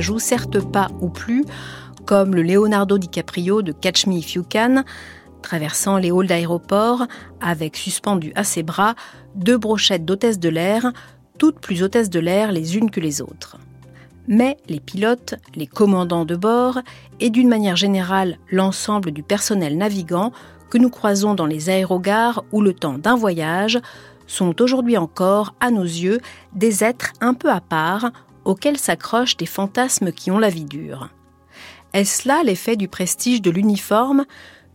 joue certes pas ou plus, comme le Leonardo DiCaprio de Catch Me If You Can, traversant les halls d'aéroport avec suspendu à ses bras deux brochettes d'hôtesses de l'air, toutes plus hôtesses de l'air les unes que les autres. Mais les pilotes, les commandants de bord et d'une manière générale l'ensemble du personnel navigant que nous croisons dans les aérogares ou le temps d'un voyage sont aujourd'hui encore, à nos yeux, des êtres un peu à part auxquels s'accrochent des fantasmes qui ont la vie dure. Est-ce là l'effet du prestige de l'uniforme,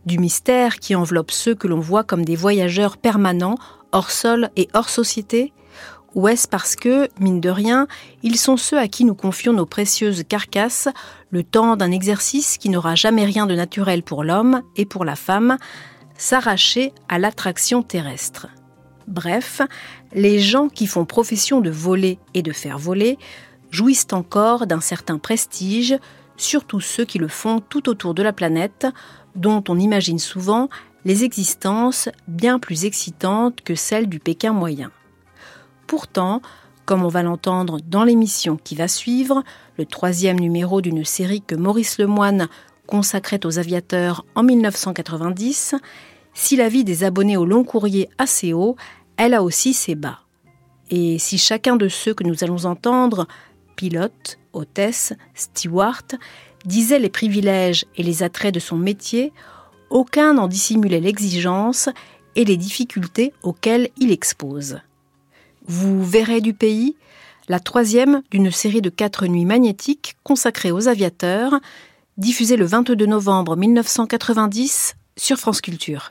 du mystère qui enveloppe ceux que l'on voit comme des voyageurs permanents, hors sol et hors société? Ou est-ce parce que, mine de rien, ils sont ceux à qui nous confions nos précieuses carcasses, le temps d'un exercice qui n'aura jamais rien de naturel pour l'homme et pour la femme, s'arracher à l'attraction terrestre? Bref, les gens qui font profession de voler et de faire voler jouissent encore d'un certain prestige, surtout ceux qui le font tout autour de la planète, dont on imagine souvent les existences bien plus excitantes que celles du Pékin moyen. Pourtant, comme on va l'entendre dans l'émission qui va suivre, le troisième numéro d'une série que Maurice Lemoine consacrait aux aviateurs en 1990, si la vie des abonnés au long courrier assez haut, elle a aussi ses bas. Et si chacun de ceux que nous allons entendre, pilote, hôtesse, steward, disait les privilèges et les attraits de son métier, aucun n'en dissimulait l'exigence et les difficultés auxquelles il expose. Vous verrez du pays, la troisième d'une série de quatre nuits magnétiques consacrées aux aviateurs, diffusée le 22 novembre 1990 sur France Culture.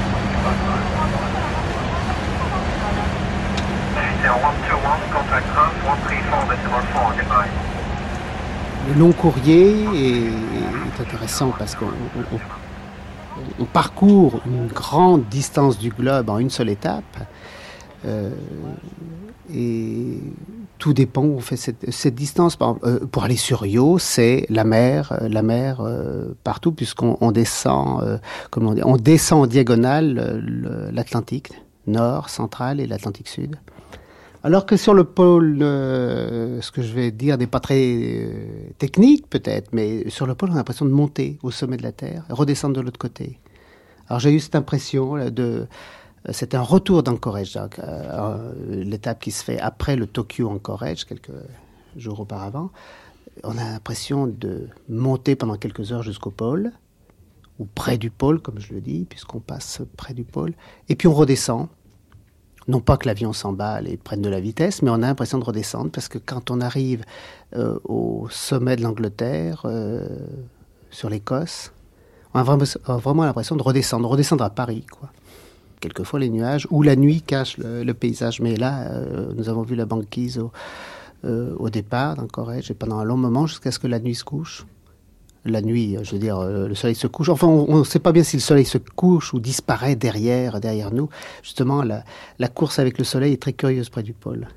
Le long courrier est, intéressant parce qu'on parcourt une grande distance du globe en une seule étape. Euh, et tout dépend on fait cette, distance. Euh, pour aller sur Io, c'est la mer, euh, la mer partout, puisqu'on descend, comment on, on descend en diagonale l'Atlantique nord, central et l'Atlantique sud. Alors que sur le pôle, euh, ce que je vais dire n'est pas très euh, technique peut-être, mais sur le pôle, on a l'impression de monter au sommet de la Terre, redescendre de l'autre côté. Alors j'ai eu cette impression de... Euh, c'est un retour d'Anchorage, l'étape qui se fait après le Tokyo Anchorage, quelques jours auparavant. On a l'impression de monter pendant quelques heures jusqu'au pôle, ou près du pôle, comme je le dis, puisqu'on passe près du pôle, et puis on redescend non pas que l'avion s'emballe et prenne de la vitesse, mais on a l'impression de redescendre parce que quand on arrive euh, au sommet de l'Angleterre, euh, sur l'Écosse, on a vraiment, l'impression de redescendre, redescendre à Paris, quoi. Quelquefois les nuages ou la nuit cachent le, paysage, mais là, euh, nous avons vu la banquise au, départ dans Corrège et pendant un long moment jusqu'à ce que la nuit se couche la nuit, je veux dire, euh, le soleil se couche. Enfin, on ne sait pas bien si le soleil se couche ou disparaît derrière, derrière nous. Justement, la, course avec le soleil est très curieuse près du pôle.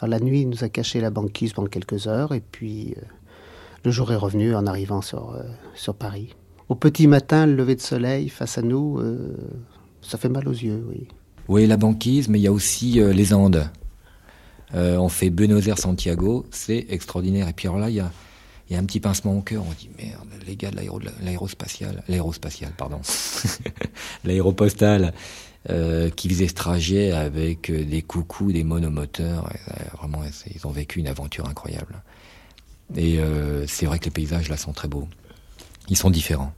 Alors, la nuit nous a caché la banquise pendant quelques heures, et puis euh, le jour est revenu en arrivant sur, euh, sur Paris. Au petit matin, le lever de soleil face à nous, ça fait mal aux yeux, oui. Oui, la banquise, mais il y a aussi les Andes. on fait Buenos Aires-Santiago, c'est extraordinaire. Et puis alors là, il y a il y a un petit pincement au cœur. On dit merde, les gars de l'aérospatial, l'aérospatial, pardon, l'aéropostale, euh, qui faisait ce trajet avec euh, des coucous, des monomoteurs. vraiment, ils ont vécu une aventure incroyable. Et euh, c'est vrai que les paysages là sont très beaux. Ils sont différents.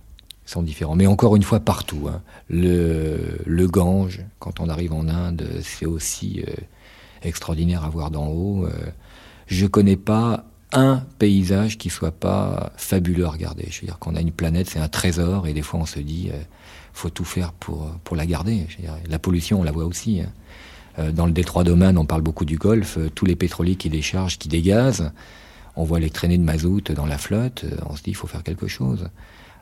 Ils sont différents. Mais encore une fois, partout. Hein. Le, le Gange, quand on arrive en Inde, c'est aussi extraordinaire à voir d'en haut je connais pas un paysage qui soit pas fabuleux à regarder. Je veux dire qu'on a une planète, c'est un trésor, et des fois on se dit, euh, faut tout faire pour pour la garder. La pollution, on la voit aussi. Hein. Euh, dans le détroit d'Oman, on parle beaucoup du Golfe, euh, tous les pétroliers qui déchargent, qui dégazent. On voit les traînées de mazout dans la flotte. Euh, on se dit, il faut faire quelque chose.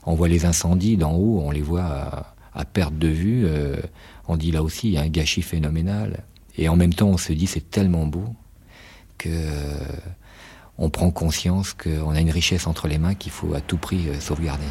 On voit les incendies d'en haut, on les voit à perte de vue. on dit là aussi, il y a un gâchis phénoménal. Et en même temps, on se dit, c'est tellement beau que on prend conscience qu'on a une richesse entre les mains qu'il faut à tout prix euh, sauvegarder.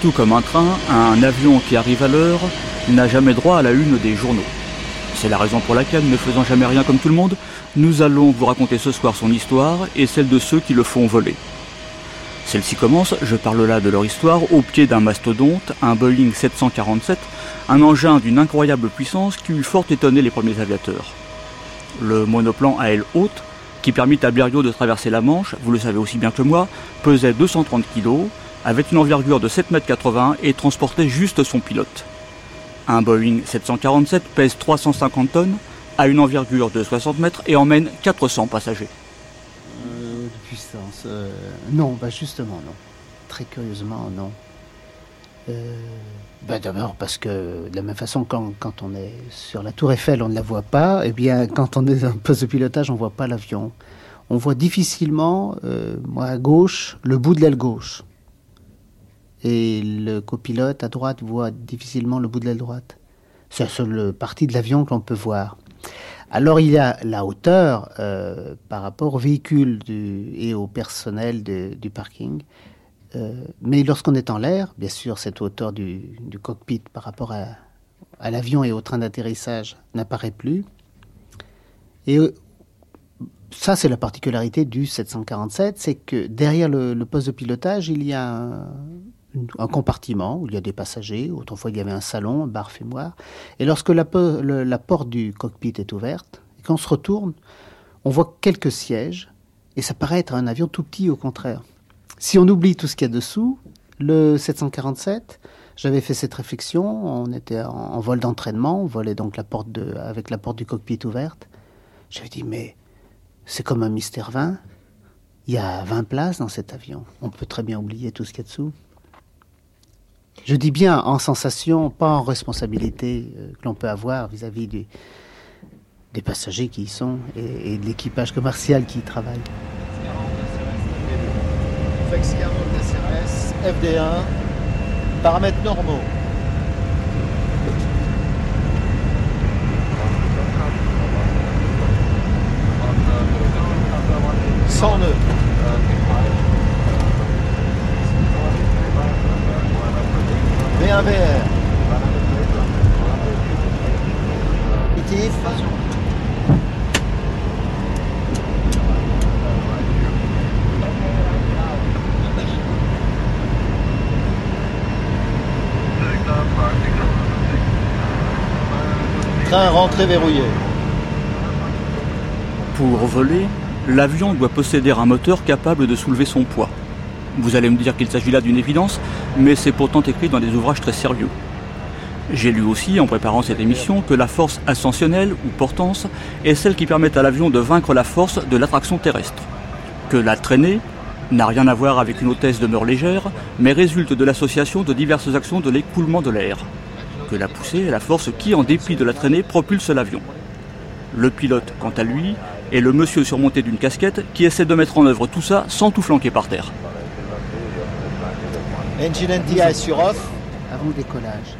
Tout comme un train, un avion qui arrive à l'heure n'a jamais droit à la une des journaux. C'est la raison pour laquelle, ne faisant jamais rien comme tout le monde, nous allons vous raconter ce soir son histoire et celle de ceux qui le font voler. Celle-ci commence, je parle là de leur histoire, au pied d'un mastodonte, un Boeing 747, un engin d'une incroyable puissance qui eut fort étonné les premiers aviateurs. Le monoplan à aile haute, qui permit à Blériot de traverser la Manche, vous le savez aussi bien que moi, pesait 230 kg, avait une envergure de 7,80 m et transportait juste son pilote. Un Boeing 747 pèse 350 tonnes, a une envergure de 60 mètres et emmène 400 passagers. Euh, de puissance, euh, non, bah justement non. Très curieusement, non. Euh, bah D'abord parce que de la même façon, quand, on est sur la tour Eiffel, on ne la voit pas, et eh bien quand on est dans un poste de pilotage, on ne voit pas l'avion. On voit difficilement, euh, moi à gauche, le bout de l'aile gauche et le copilote à droite voit difficilement le bout de l'aile droite. C'est la seule partie de l'avion que l'on peut voir. Alors il y a la hauteur euh, par rapport au véhicule et au personnel du parking. Euh, mais lorsqu'on est en l'air, bien sûr, cette hauteur du, cockpit par rapport à, à l'avion et au train d'atterrissage n'apparaît plus. Et euh, ça, c'est la particularité du 747, c'est que derrière le, le, poste de pilotage, il y a un, un compartiment où il y a des passagers. Autrefois, il y avait un salon, un bar fumoir. Et lorsque la, porte du cockpit est ouverte, et qu'on se retourne, on voit quelques sièges, et ça paraît être un avion tout petit au contraire. Si on oublie tout ce qu'il y a dessous, le 747, j'avais fait cette réflexion, on était en, vol d'entraînement, on volait donc la porte de, avec la porte du cockpit ouverte. J'avais dit, mais c'est comme un mystère 20. Il y a 20 places dans cet avion. On peut très bien oublier tout ce qu'il y a dessous. Je dis bien en sensation, pas en responsabilité euh, que l'on peut avoir vis-à-vis des, passagers qui y sont et, de l'équipage commercial qui y travaille. FD1, paramètres normaux. Sans nœuds. B1 VR. Itif. Train rentré verrouillé. Pour voler, l'avion doit posséder un moteur capable de soulever son poids. Vous allez me dire qu'il s'agit là d'une évidence, mais c'est pourtant écrit dans des ouvrages très sérieux. J'ai lu aussi, en préparant cette émission, que la force ascensionnelle, ou portance, est celle qui permet à l'avion de vaincre la force de l'attraction terrestre. Que la traînée n'a rien à voir avec une hôtesse de demeure légère, mais résulte de l'association de diverses actions de l'écoulement de l'air. Que la poussée est la force qui, en dépit de la traînée, propulse l'avion. Le pilote, quant à lui, est le monsieur surmonté d'une casquette qui essaie de mettre en œuvre tout ça sans tout flanquer par terre. Engine NDI sur off. Avant le décollage.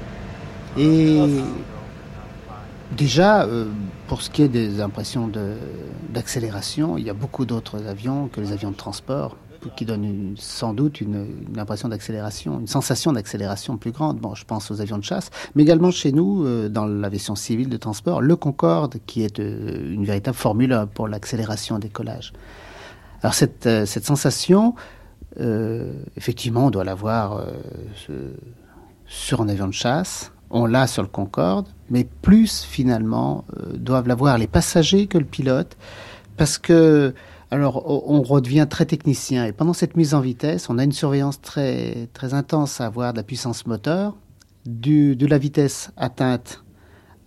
Et déjà, euh, pour ce qui est des impressions d'accélération, il y a beaucoup d'autres avions que les avions de transport qui donnent une, sans doute une, une impression d'accélération, une sensation d'accélération plus grande. Bon, je pense aux avions de chasse, mais également chez nous, euh, dans l'aviation civile de transport, le Concorde, qui est euh, une véritable formule pour l'accélération décollage. Alors cette, cette sensation, effectivement, on doit l'avoir euh, sur un avion de chasse. on l'a sur le Concorde, mais plus finalement euh, doivent l'avoir les passagers que le pilote, parce que alors on redevient très technicien et pendant cette mise en vitesse, on a une surveillance très très intense à avoir de la puissance moteur, du, de la vitesse atteinte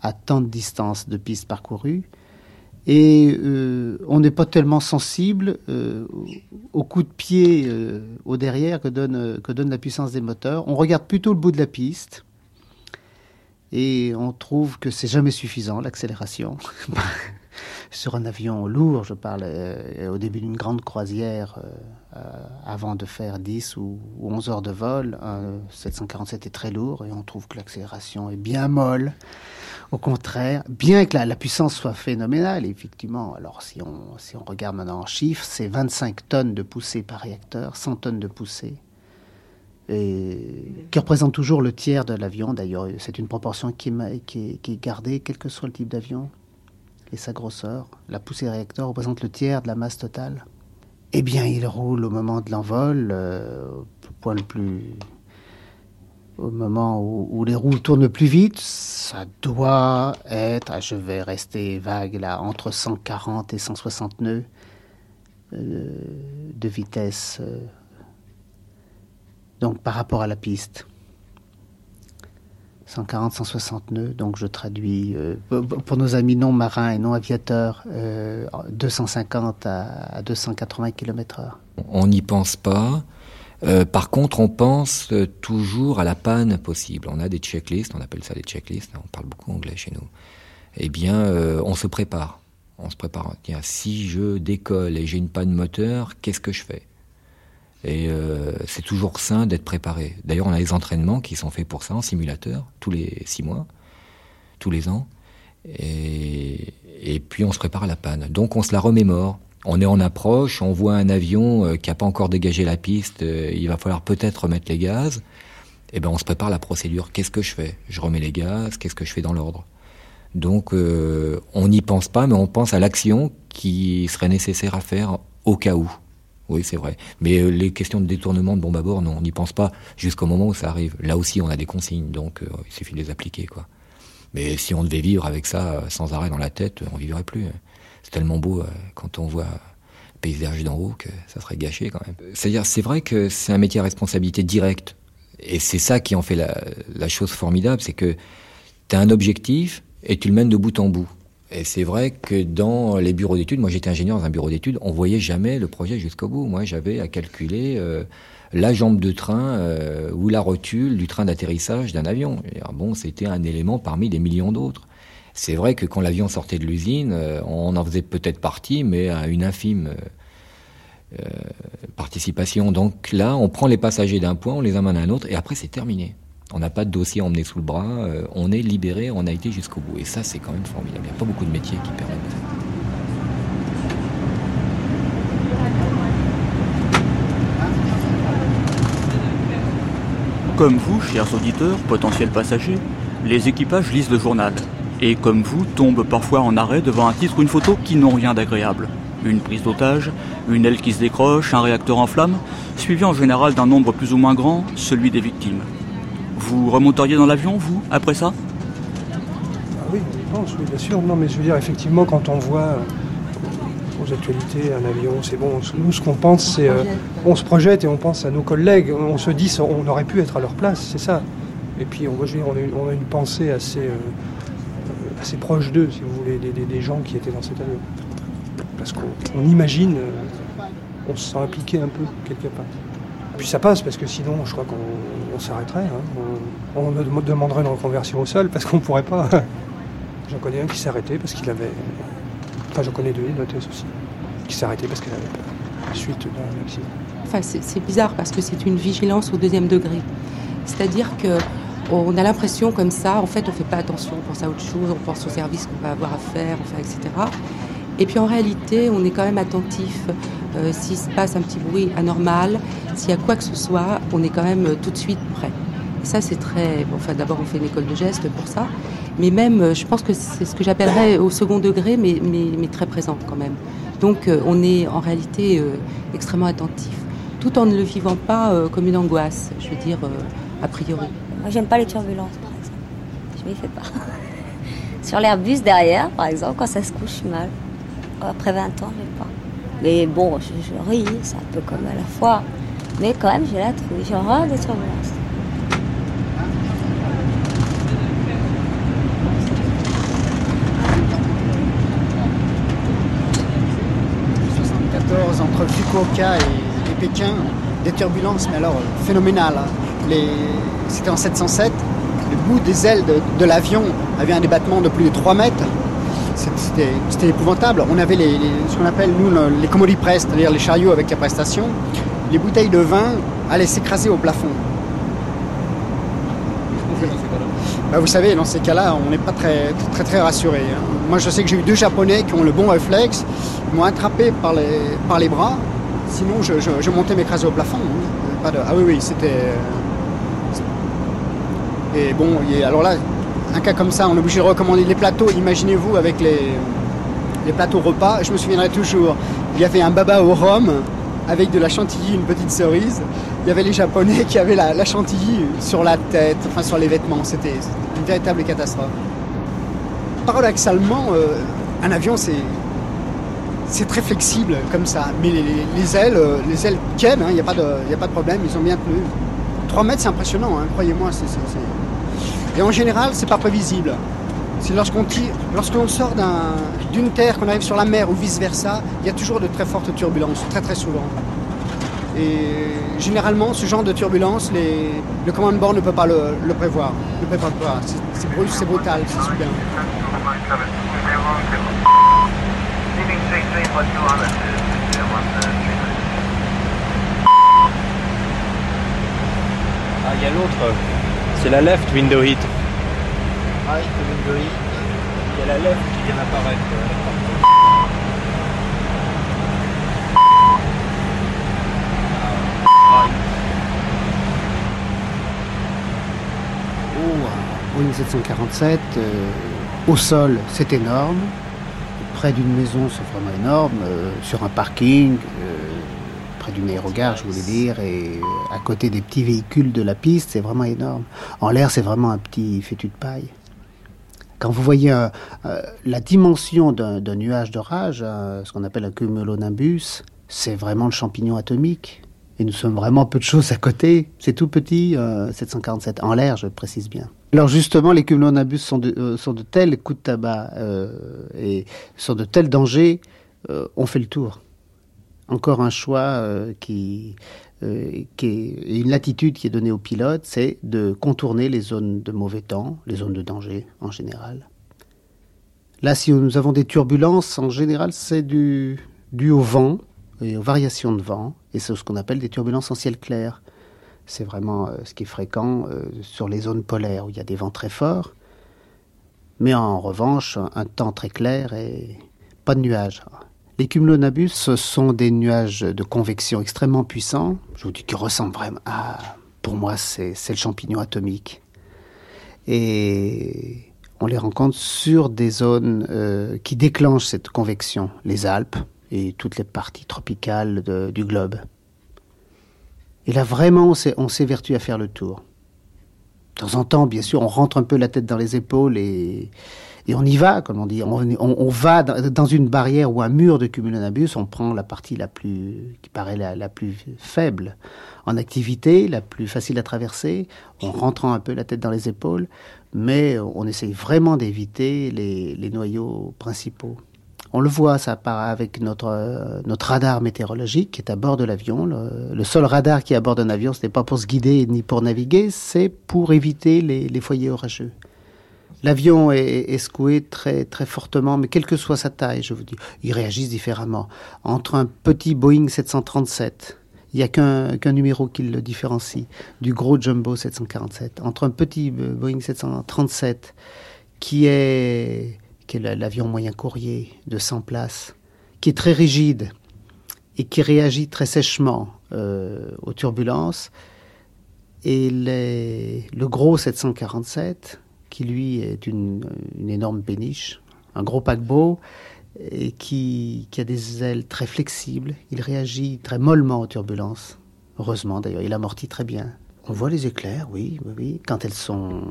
à tant de distance de piste parcourue. Et euh, on n'est pas tellement sensible euh, au coup de pied euh, au derrière que donne, que donne la puissance des moteurs. On regarde plutôt le bout de la piste et on trouve que c'est jamais suffisant l'accélération. Sur un avion lourd, je parle au début d'une grande croisière, avant de faire 10 ou, 11 heures de vol, 747 est très lourd et on trouve que l'accélération est bien molle. Au contraire, bien que la, puissance soit phénoménale, effectivement, alors si on, regarde maintenant en chiffres, c'est 25 tonnes de poussée par réacteur, 100 tonnes de poussée, qui représente toujours le tiers de l'avion. D'ailleurs, c'est une proportion qui est, qui, est, gardée, quel que soit le type d'avion et sa grosseur. La poussée réacteur représente le tiers de la masse totale. Eh bien, il roule au moment de l'envol, euh, point le plus au moment où, les roues tournent plus vite, ça doit être, ah, je vais rester vague là, entre 140 et 160 nœuds euh, de vitesse. Euh, donc par rapport à la piste. 140, 160 nœuds, donc je traduis euh, pour nos amis non marins et non aviateurs, 250 à, à 280 km/h. On n'y pense pas. Euh, par contre, on pense euh, toujours à la panne possible. On a des checklists, on appelle ça des checklists, on parle beaucoup anglais chez nous. Eh bien, euh, on se prépare. On se prépare. Tiens, si je décolle et j'ai une panne moteur, qu'est-ce que je fais? Et c'est toujours sain d'être préparé. D'ailleurs, on a des entraînements qui sont faits pour ça en simulateur, tous les six mois, tous les ans. Et puis on se prépare à la panne. Donc on se la remémore on est en approche, on voit un avion euh, qui n'a pas encore dégagé la piste, euh, il va falloir peut-être remettre les gaz. Eh ben, on se prépare la procédure. Qu'est-ce que je fais? Je remets les gaz. Qu'est-ce que je fais dans l'ordre? Donc, euh, on n'y pense pas, mais on pense à l'action qui serait nécessaire à faire au cas où. Oui, c'est vrai. Mais les questions de détournement de bombe à bord, non, on n'y pense pas jusqu'au moment où ça arrive. Là aussi, on a des consignes, donc il suffit de les appliquer, quoi. Mais si on devait vivre avec ça sans arrêt dans la tête, on vivrait plus c'est tellement beau euh, quand on voit le paysage d'en haut que ça serait gâché quand même. C'est-à-dire, c'est vrai que c'est un métier à responsabilité directe. Et c'est ça qui en fait la, chose formidable, c'est que tu as un objectif et tu le mènes de bout en bout. Et c'est vrai que dans les bureaux d'études, moi j'étais ingénieur dans un bureau d'études, on voyait jamais le projet jusqu'au bout. Moi j'avais à calculer euh, la jambe de train euh, ou la rotule du train d'atterrissage d'un avion. Et, bon, c'était un élément parmi des millions d'autres. C'est vrai que quand l'avion sortait de l'usine, euh, on en faisait peut-être partie, mais à une infime euh, euh, participation. Donc là, on prend les passagers d'un point, on les amène à un autre, et après c'est terminé. On n'a pas de dossier emmené sous le bras, on est libéré, on a été jusqu'au bout. Et ça, c'est quand même formidable. Il n'y a pas beaucoup de métiers qui permettent. Comme vous, chers auditeurs, potentiels passagers, les équipages lisent le journal et comme vous, tombent parfois en arrêt devant un titre ou une photo qui n'ont rien d'agréable. Une prise d'otage, une aile qui se décroche, un réacteur en flammes, suivi en général d'un nombre plus ou moins grand, celui des victimes. Vous remonteriez dans l'avion, vous, après ça? Ah Oui, je pense, oui, bien sûr. Non, mais je veux dire, effectivement, quand on voit euh, aux actualités un avion, c'est bon. Nous, ce qu'on pense, c'est. Euh, on se projette et on pense à nos collègues. On se dit, on aurait pu être à leur place, c'est ça. Et puis, on, je on, a, une, pensée assez. Euh, assez proche d'eux, si vous voulez, des, gens qui étaient dans cet avion. Parce qu'on imagine, euh, on se sent impliqué un peu quelque part. Puis ça passe parce que sinon, je crois qu'on s'arrêterait. Hein. On, demanderait une reconversion au sol parce qu'on ne pourrait pas. J'en connais un qui arrêté parce qu'il avait. Enfin, j'en connais deux, une hôtesse aussi, qui arrêté parce qu'elle avait peur suite d'un accident. Enfin, c'est bizarre parce que c'est une vigilance au deuxième degré. C'est-à-dire que on a l'impression comme ça, en fait, on ne fait pas attention, on pense à autre chose, on pense au service qu'on va avoir à faire, enfin, etc. Et puis en réalité, on est quand même attentif. Euh, s'il se passe un petit bruit anormal, s'il y a quoi que ce soit, on est quand même euh, tout de suite prêt. Ça, c'est très. enfin, d'abord, on fait une école de gestes pour ça. Mais même, euh, je pense que c'est ce que j'appellerais au second degré, mais, mais, très présent quand même. Donc, on est en réalité extrêmement attentif, tout en ne le vivant pas comme une angoisse, je veux dire, a priori. Moi, j'aime pas les turbulences, par exemple. je m'y fais pas. Sur l'Airbus derrière, par exemple, quand ça se couche mal. Après 20 ans, je pas. Mais bon, je, je ris, c'est un peu comme à la fois. Mais quand même, j'ai la trouille. J'ai horreur des turbulences. entre Fukuoka et, Pékin, des turbulences, mais alors phénoménales. Hein. C'était en 707, le bout des ailes de, l'avion avait un débattement de plus de 3 mètres. C'était épouvantable. On avait ce qu'on appelle, nous, les commodity press, c'est-à-dire les chariots avec la prestation. Les bouteilles de vin allaient s'écraser au plafond. Bah, vous savez, dans ces cas-là, on n'est pas très, très, très rassuré. Hein. Moi, je sais que j'ai eu deux Japonais qui ont le bon réflexe. Ils m'ont attrapé par les, par les bras. Sinon, je, je, montais m'écraser au plafond. Hein. Ah oui, oui, c'était. Et bon, alors là, un cas comme ça, on est obligé de recommander les plateaux. Imaginez-vous avec les, les plateaux repas. Je me souviendrai toujours, il y avait un baba au rhum avec de la chantilly, une petite cerise. Il y avait les Japonais qui avaient la, chantilly sur la tête, enfin sur les vêtements. C'était une véritable catastrophe. Paradoxalement, euh, un avion, c'est c'est très flexible comme ça. Mais les, ailes, euh, les ailes tiennent, il hein, n'y a, a pas de problème, ils ont bien tenu. 3 mètres, c'est impressionnant, hein, croyez-moi. Et en général, c'est pas prévisible. C'est lorsqu'on sort d'une terre, qu'on arrive sur la mer ou vice-versa, il y a toujours de très fortes turbulences, très très souvent. Et généralement, ce genre de turbulence, le command board ne peut pas le, prévoir. Ne pas C'est brusque, c'est brutal, c'est soudain. Ah, il y a l'autre. C'est la left window hit. Right window hit. Il y a la left qui vient d'apparaître. Boeing 747, euh, au sol, c'est énorme. Près d'une maison, c'est vraiment énorme. Euh, sur un parking, euh, près d'une aérogare, je voulais dire, et à côté des petits véhicules de la piste, c'est vraiment énorme. En l'air, c'est vraiment un petit fétu de paille. Quand vous voyez la dimension d'un nuage d'orage, ce qu'on appelle un cumulonimbus, c'est vraiment le champignon atomique. Et nous sommes vraiment peu de choses à côté. C'est tout petit, 747 en l'air, je précise bien. Alors justement, les cumulonimbus sont de, euh, sont de tels coups de tabac euh, et sont de tels dangers, euh, on fait le tour. Encore un choix qui, qui est une latitude qui est donnée aux pilotes, c'est de contourner les zones de mauvais temps, les zones de danger en général. Là, si nous avons des turbulences, en général, c'est dû, au vent et aux variations de vent, et c'est ce qu'on appelle des turbulences en ciel clair. C'est vraiment euh, ce qui est fréquent euh, sur les zones polaires où il y a des vents très forts. Mais en revanche, un temps très clair et pas de nuages. Les cumulonimbus, sont des nuages de convection extrêmement puissants. Je vous dis qu'ils ressemblent vraiment à. Pour moi, c'est le champignon atomique. Et on les rencontre sur des zones euh, qui déclenchent cette convection, les Alpes et toutes les parties tropicales du globe. Et là, vraiment, on s'évertue à faire le tour. De temps en temps, bien sûr, on rentre un peu la tête dans les épaules et, on y va, comme on dit. On, va dans une barrière ou un mur de cumulonimbus, on prend la partie la plus, qui paraît la, plus faible en activité, la plus facile à traverser, en rentrant un peu la tête dans les épaules, mais on essaye vraiment d'éviter les noyaux principaux. On le voit, ça part avec notre radar météorologique qui est à bord de l'avion. Le, seul radar qui est à bord d'un avion, ce n'est pas pour se guider ni pour naviguer, c'est pour éviter les, foyers orageux. L'avion est, secoué très, très fortement, mais quelle que soit sa taille, je vous dis, ils réagissent différemment. Entre un petit Boeing 737, il n'y a qu'un numéro qui le différencie, du gros Jumbo 747. Entre un petit Boeing 737, qui est l'avion moyen courrier de 100 places, qui est très rigide et qui réagit très sèchement euh, aux turbulences, et le gros 747, qui lui est une, énorme péniche, un gros paquebot, et qui, qui, a des ailes très flexibles. Il réagit très mollement aux turbulences. Heureusement d'ailleurs, il amortit très bien. On voit les éclairs, oui, oui. Quand elles sont,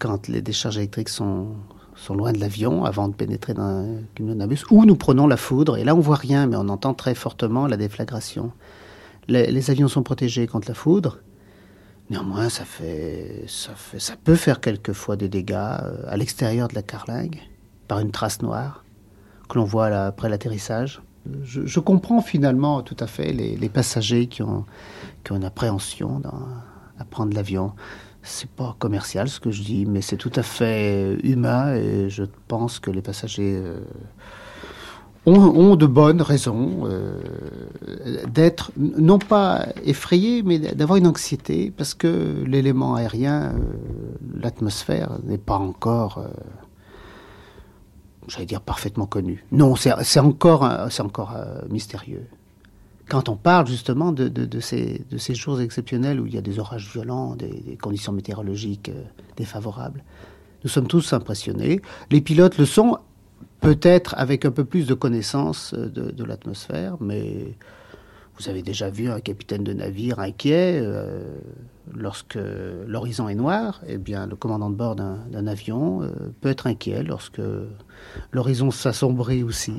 quand les décharges électriques sont, loin de l'avion avant de pénétrer dans un cumulonimbus, ou nous prenons la foudre, et là on voit rien, mais on entend très fortement la déflagration. Les avions sont protégés contre la foudre. Néanmoins, ça peut faire quelquefois des dégâts euh, à l'extérieur de la carlingue par une trace noire que l'on voit là, après l'atterrissage. Je, comprends finalement tout à fait les, passagers qui ont, une appréhension à prendre l'avion. C'est pas commercial ce que je dis, mais c'est tout à fait humain et je pense que les passagers euh, ont, de bonnes raisons euh, d'être non pas effrayés, mais d'avoir une anxiété parce que l'élément aérien, euh, l'atmosphère n'est pas encore euh, j'allais dire parfaitement connu. Non, c'est encore, c'est encore mystérieux. Quand on parle justement de, ces, jours exceptionnels où il y a des orages violents, des, conditions météorologiques défavorables, nous sommes tous impressionnés. Les pilotes le sont peut-être avec un peu plus de connaissance euh, de, l'atmosphère, mais vous avez déjà vu un capitaine de navire inquiet euh, lorsque l'horizon est noir. Eh bien, le commandant de bord d'un avion euh, peut être inquiet lorsque l'horizon s'assombrit aussi.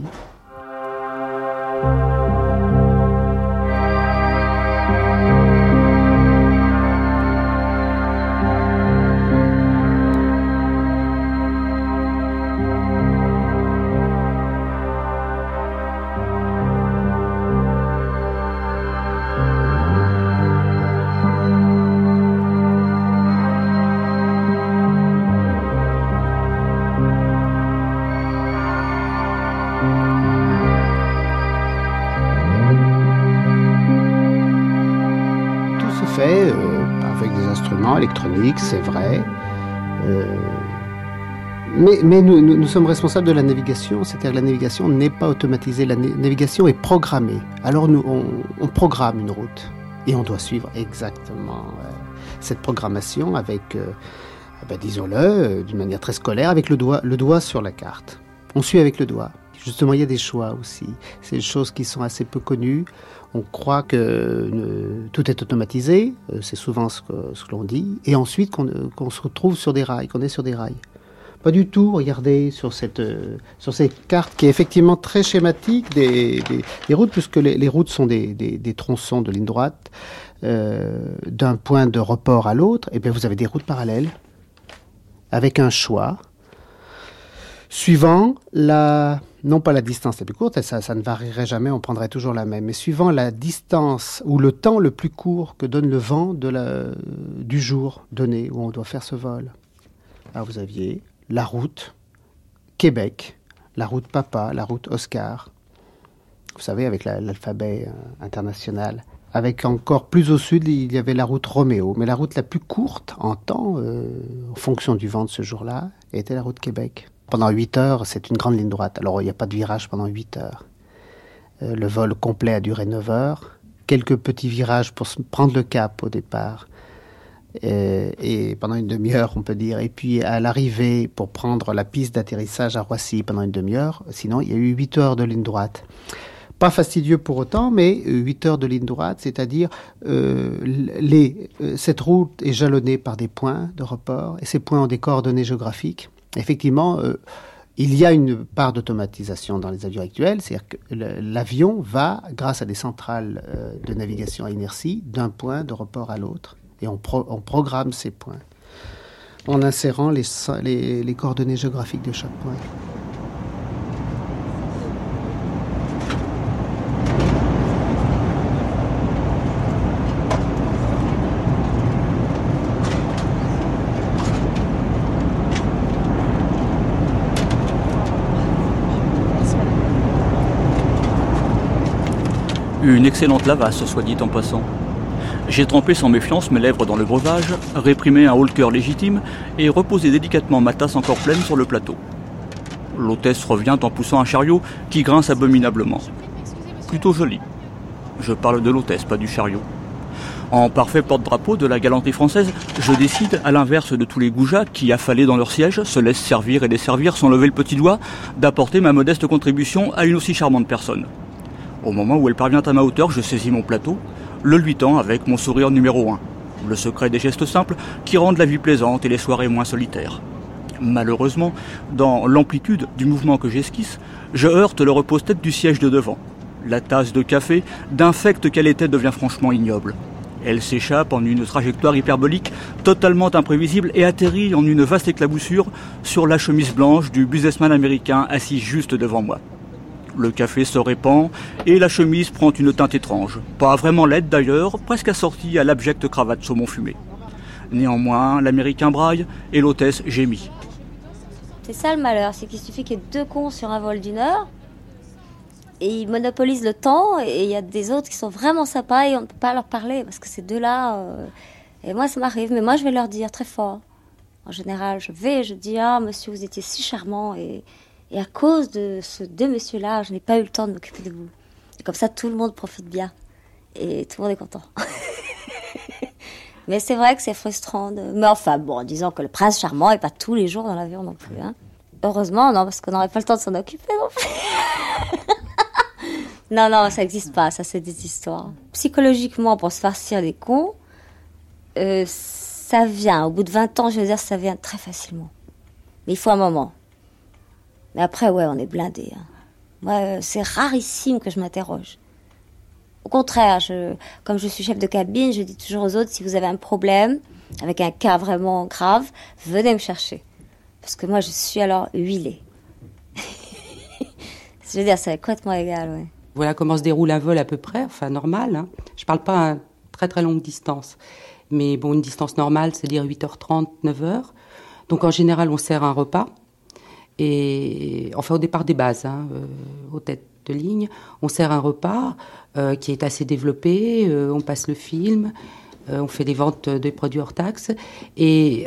C'est vrai. Euh, mais, nous, sommes responsables de la navigation, c'est-à-dire que la navigation n'est pas automatisée, la navigation est programmée. Alors nous, on, programme une route et on doit suivre exactement euh, cette programmation avec, euh, ben, disons-le, d'une manière très scolaire, avec le doigt sur la carte. On suit avec le doigt. Justement, il y a des choix aussi. C'est des choses qui sont assez peu connues. On croit que euh, tout est automatisé, euh, c'est souvent ce que, l'on dit, et ensuite qu'on euh, qu se retrouve sur des rails, qu'on est sur des rails. Pas du tout, regardez sur cette, carte qui est effectivement très schématique des, routes, puisque les, routes sont des, des, tronçons de ligne droite d'un point de report à l'autre, et bien vous avez des routes parallèles avec un choix suivant la non pas la distance la plus courte, ça, ça ne varierait jamais, on prendrait toujours la même, mais suivant la distance ou le temps le plus court que donne le vent de la, du jour donné où on doit faire ce vol. Alors vous aviez la route Québec, la route Papa, la route Oscar, vous savez, avec l'alphabet la, international. Avec encore plus au sud, il y avait la route Roméo, mais la route la plus courte en temps, euh, en fonction du vent de ce jour-là, était la route Québec. Pendant 8 heures, c'est une grande ligne droite. Alors, il n'y a pas de virage pendant 8 heures. Euh, le vol complet a duré 9 heures. Quelques petits virages pour prendre le cap au départ. Et, et pendant une demi-heure, on peut dire. Et puis, à l'arrivée, pour prendre la piste d'atterrissage à Roissy pendant une demi-heure. Sinon, il y a eu 8 heures de ligne droite. Pas fastidieux pour autant, mais 8 heures de ligne droite, c'est-à-dire euh, euh, cette route est jalonnée par des points de report, et ces points ont des coordonnées géographiques effectivement, euh, il y a une part d'automatisation dans les avions actuels, c'est-à-dire que l'avion va, grâce à des centrales euh, de navigation à inertie, d'un point de report à l'autre, et on, pro on, programme ces points en insérant les coordonnées géographiques de chaque point. Excellente lavasse, soit dit en passant. J'ai trempé sans méfiance mes lèvres dans le breuvage, réprimé un haut cœur légitime et reposé délicatement ma tasse encore pleine sur le plateau. L'hôtesse revient en poussant un chariot qui grince abominablement. Plutôt joli. Je parle de l'hôtesse, pas du chariot. En parfait porte-drapeau de la galanterie française, je décide, à l'inverse de tous les goujats qui, affalés dans leur siège, se laissent servir et desservir sans lever le petit doigt, d'apporter ma modeste contribution à une aussi charmante personne. Au moment où elle parvient à ma hauteur, je saisis mon plateau, le lui tends avec mon sourire numéro un. Le secret des gestes simples qui rendent la vie plaisante et les soirées moins solitaires. Malheureusement, dans l'amplitude du mouvement que j'esquisse, je heurte le repose-tête du siège de devant. La tasse de café, d'infecte qu'elle était, devient franchement ignoble. Elle s'échappe en une trajectoire hyperbolique totalement imprévisible et atterrit en une vaste éclaboussure sur la chemise blanche du businessman américain assis juste devant moi. Le café se répand et la chemise prend une teinte étrange. Pas vraiment laide d'ailleurs, presque assortie à l'abjecte cravate saumon fumé. Néanmoins, l'américain braille et l'hôtesse gémit. C'est ça le malheur, c'est qu'il suffit qu'il y ait deux cons sur un vol d'une heure et ils monopolisent le temps et il y a des autres qui sont vraiment sympas et on ne peut pas leur parler parce que ces deux-là. euh, et moi, ça m'arrive, mais moi, je vais leur dire très fort. En général, je vais, je dis Ah, monsieur, vous étiez si charmant et, et à cause de ces deux messieurs-là, je n'ai pas eu le temps de m'occuper de vous. Et comme ça, tout le monde profite bien et tout le monde est content. mais c'est vrai que c'est frustrant. Mais enfin, bon, disons que le prince charmant n'est pas tous les jours dans l'avion non plus. Hein. Heureusement, non, parce qu'on n'aurait pas le temps de s'en occuper non plus. Non, non, ça n'existe pas, ça c'est des histoires. Psychologiquement, pour se farcir des cons, euh, ça vient, au bout de 20 ans, je veux dire, ça vient très facilement. Mais il faut un moment. Mais après, ouais, on est blindé. hein. Moi, euh, c'est rarissime que je m'interroge. Au contraire, comme je suis chef de cabine, je dis toujours aux autres, si vous avez un problème, avec un cas vraiment grave, venez me chercher. Parce que moi, je suis alors huilée. je veux dire, c'est complètement égal, ouais. Voilà comment se déroule un vol à peu près, enfin normal. Hein. Je parle pas à très très longue distance. Mais bon, une distance normale, c'est-à-dire 8h30, 9h. Donc en général, on sert un repas. Et enfin, au départ des bases, hein, euh, aux têtes de ligne, on sert un repas euh, qui est assez développé. euh, on passe le film. on fait des ventes de produits hors taxes. Et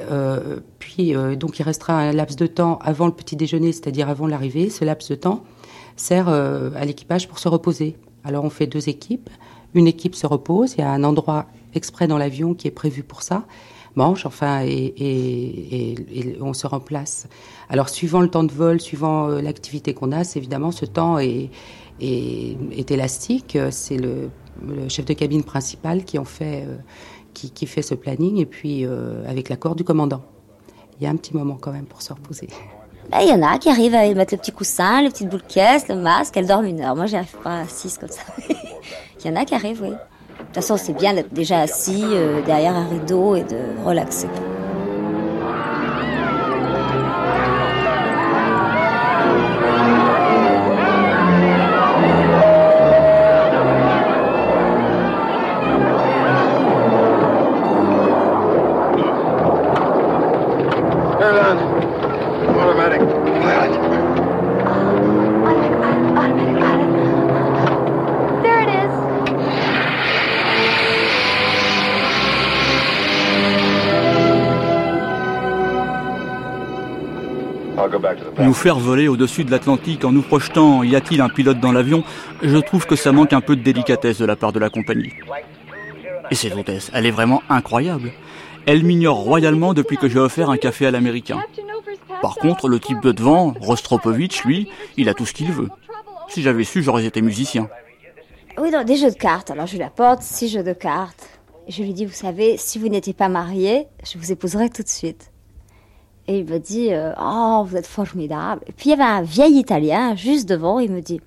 puis, donc, il restera un laps de temps avant le petit déjeuner, c'est-à-dire avant l'arrivée. Ce laps de temps sert à l'équipage pour se reposer. Alors, on fait deux équipes. Une équipe se repose. Il y a un endroit exprès dans l'avion qui est prévu pour ça. Mange, enfin, et, on se remplace. Alors, suivant le temps de vol, suivant euh, l'activité qu'on a, c'est évidemment ce temps est, est, élastique. C'est le, chef de cabine principal qui en fait, euh, qui, fait ce planning, et puis euh, avec l'accord du commandant. Il y a un petit moment quand même pour se reposer. Ben, Il y en a qui arrivent à mettre le petit coussin, les petites boules caisse, le masque, elles dorment une heure. Moi, j'y arrive pas assise comme ça. Il y en a qui arrivent, oui. De toute façon, c'est bien d'être déjà assis euh, derrière un rideau et de relaxer. Nous faire voler au-dessus de l'Atlantique en nous projetant y a-t-il un pilote dans l'avion? Je trouve que ça manque un peu de délicatesse de la part de la compagnie. Et cette hôtesse, elle est vraiment incroyable. Elle m'ignore royalement depuis que j'ai offert un café à l'américain. Par contre, le type de devant, Rostropovitch, lui, il a tout ce qu'il veut. Si j'avais su, j'aurais été musicien. Oui, dans des jeux de cartes. Alors, je lui apporte six jeux de cartes. Je lui dis, vous savez, si vous n'étiez pas marié, je vous épouserai tout de suite. Et il me dit, euh, oh, vous êtes formidable. Et puis, il y avait un vieil Italien juste devant. Il me dit,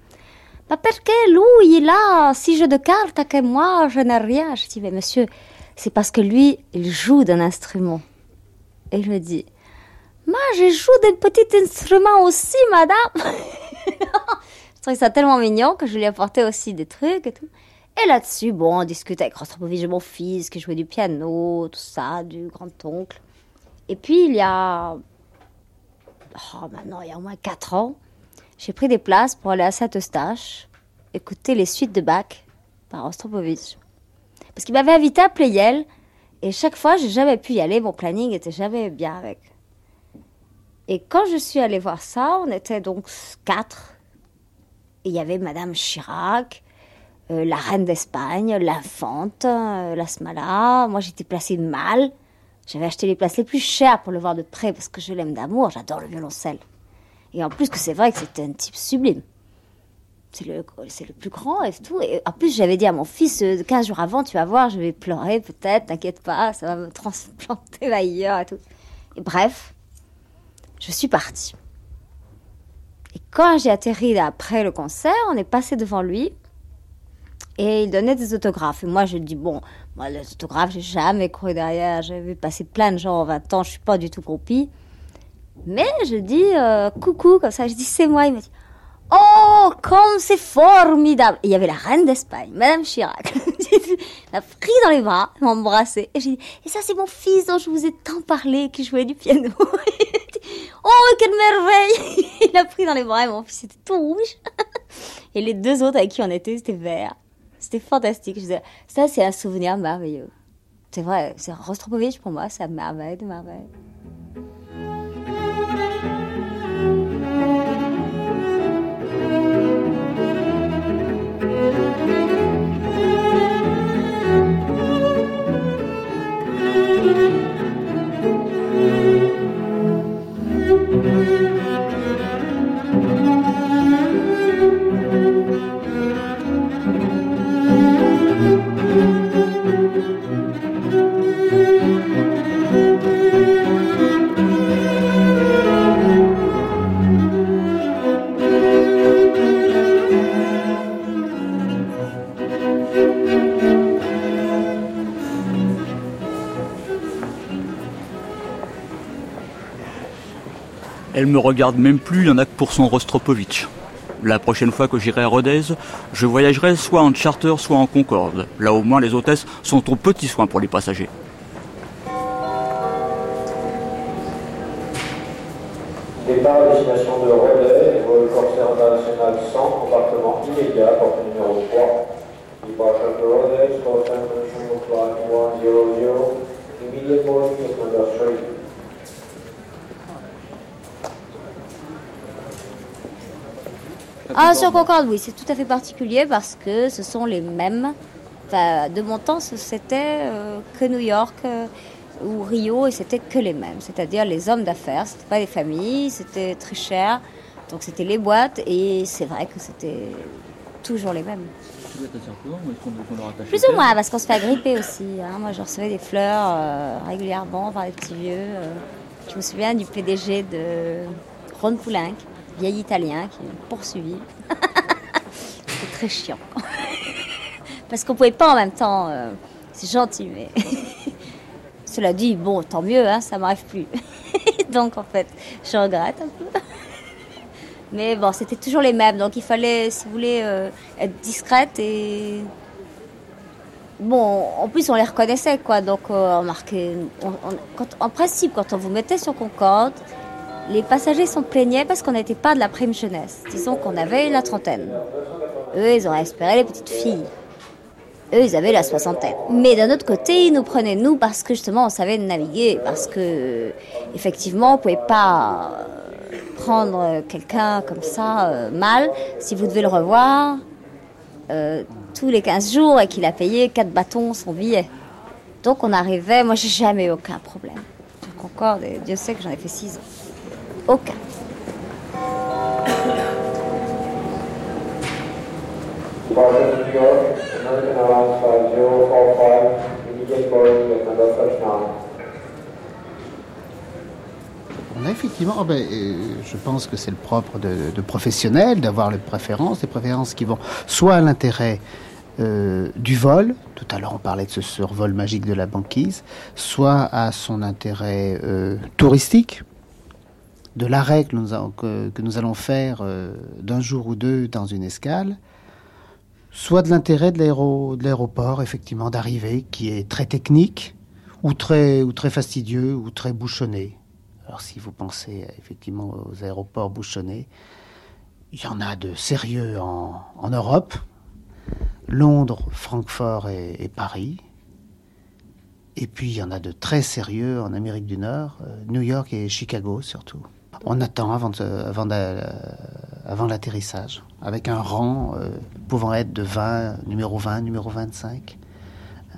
bah, perché lui, il a six jeux de cartes que moi, je n'ai rien? Je dis, mais monsieur, c'est parce que lui, il joue d'un instrument. Et il me dit, moi, je joue d'un petit instrument aussi, madame. je trouvais ça tellement mignon que je lui apportais aussi des trucs et tout. Et là-dessus, bon, on discute avec Rostropovitch, mon fils, qui jouait du piano, tout ça, du grand-oncle. Et puis, il y a... Oh, maintenant, il y a au moins 4 ans, j'ai pris des places pour aller à Saint-Eustache, écouter les suites de Bach par Rostropovitch. Parce qu'il m'avait invité à Pleyel, et chaque fois, j'ai jamais pu y aller, mon planning était jamais bien avec. Et quand je suis allée voir ça, on était donc quatre. Il y avait Madame Chirac, euh, la reine d'Espagne, l'infante, euh, la Smala. Moi, j'étais placée mal. J'avais acheté les places les plus chères pour le voir de près parce que je l'aime d'amour. J'adore le violoncelle. Et en plus que c'est vrai que c'était un type sublime. c'est le, c'est le plus grand et tout. Et en plus, j'avais dit à mon fils, euh, 15 jours avant, tu vas voir, je vais pleurer peut-être, t'inquiète pas, ça va me transplanter ailleurs et tout. Et bref, je suis partie. Et quand j'ai atterri après le concert, on est passé devant lui et il donnait des autographes. Et moi, je dis, bon, moi, les autographes, j'ai jamais couru derrière. J'ai vu passer plein de gens en 20 ans, je suis pas du tout groupie. Mais je dis, euh, coucou, comme ça, je dis, c'est moi. Il m'a dit, Oh, comme c'est formidable Et il y avait la reine d'Espagne, Madame Chirac. Elle m'a pris dans les bras, m'a embrassé. Et j'ai dit, et ça c'est mon fils dont je vous ai tant parlé, qui jouait du piano. oh, quelle merveille Il a pris dans les bras et mon fils était tout rouge. et les deux autres avec qui on était, c'était vert. C'était fantastique. Ça c'est un souvenir merveilleux. C'est vrai, c'est Rostropovitch pour moi, c'est merveille de merveille. Elle me regarde même plus, il y en a que pour son Rostropovitch. La prochaine fois que j'irai à Rodez, je voyagerai soit en charter, soit en Concorde. Là au moins les hôtesses sont au petit soin pour les passagers. Départ à destination de Rodez, vol Corsair international 100, embarquement immédiat, porte numéro 3. Departure to Rodez, Corsair international flight 100, immediate boarding is number 3. Ah, sur Concorde, oui, c'est tout à fait particulier parce que ce sont les mêmes. Enfin, de mon temps, c'était euh, que New York euh, ou Rio et c'était que les mêmes. C'est-à-dire les hommes d'affaires, c'était pas les familles, c'était très cher. Donc c'était les boîtes et c'est vrai que c'était toujours les mêmes. Plus ou moins, parce qu'on se fait agripper aussi. hein. Moi, je recevais des fleurs euh, régulièrement par les petits vieux. Je me souviens du PDG de Ron Poulenc, vieil Italien, qui m'a poursuivi. C'était très chiant. parce qu'on pouvait pas en même temps. euh, C'est gentil, mais. Cela dit, bon, tant mieux, hein, ça m'arrive plus. donc, en fait, je regrette un peu. Mais bon, c'était toujours les mêmes, donc il fallait, si vous voulez, euh, être discrète et Bon, en plus, on les reconnaissait, quoi. Donc, euh, on on- en principe, quand on vous mettait sur Concorde, les passagers s'en plaignaient parce qu'on n'était pas de la prime jeunesse. Disons qu'on avait la trentaine. Eux, ils auraient espéré les petites filles. Eux, ils avaient la soixantaine. Mais d'un autre côté, ils nous prenaient, nous, parce que justement, on savait naviguer. Parce que, effectivement, on pouvait pas euh, prendre quelqu'un comme ça euh, mal. Si vous devez le revoir, euh, tous les 15 jours et qu'il a payé 4 bâtons son billet. Donc on arrivait, moi j'ai jamais eu aucun problème. Concorde, et Dieu sait que j'en ai fait 6 ans. Aucun. Departure to New York, American Airlines Flight 045, immediate boarding at number 39. On a effectivement, oh ben, euh, je pense que c'est le propre de, de professionnels d'avoir les préférences, des préférences qui vont soit à l'intérêt euh, du vol, tout à l'heure on parlait de ce survol magique de la banquise, soit à son intérêt euh, touristique, de l'arrêt que que, nous allons faire euh, d'un jour ou deux dans une escale, soit de l'intérêt de l'aéro- de l'aéroport, effectivement, d'arrivée, qui est très technique, ou très, ou très fastidieux, ou très bouchonné. Alors si vous pensez effectivement aux aéroports bouchonnés, il y en a de sérieux en, Europe, Londres, Francfort et, et Paris. Et puis il y en a de très sérieux en Amérique du Nord, euh, New York et Chicago surtout. On attend avant, de- avant, l'atterrissage, avec un rang euh, pouvant être de 20, numéro 20, numéro 25,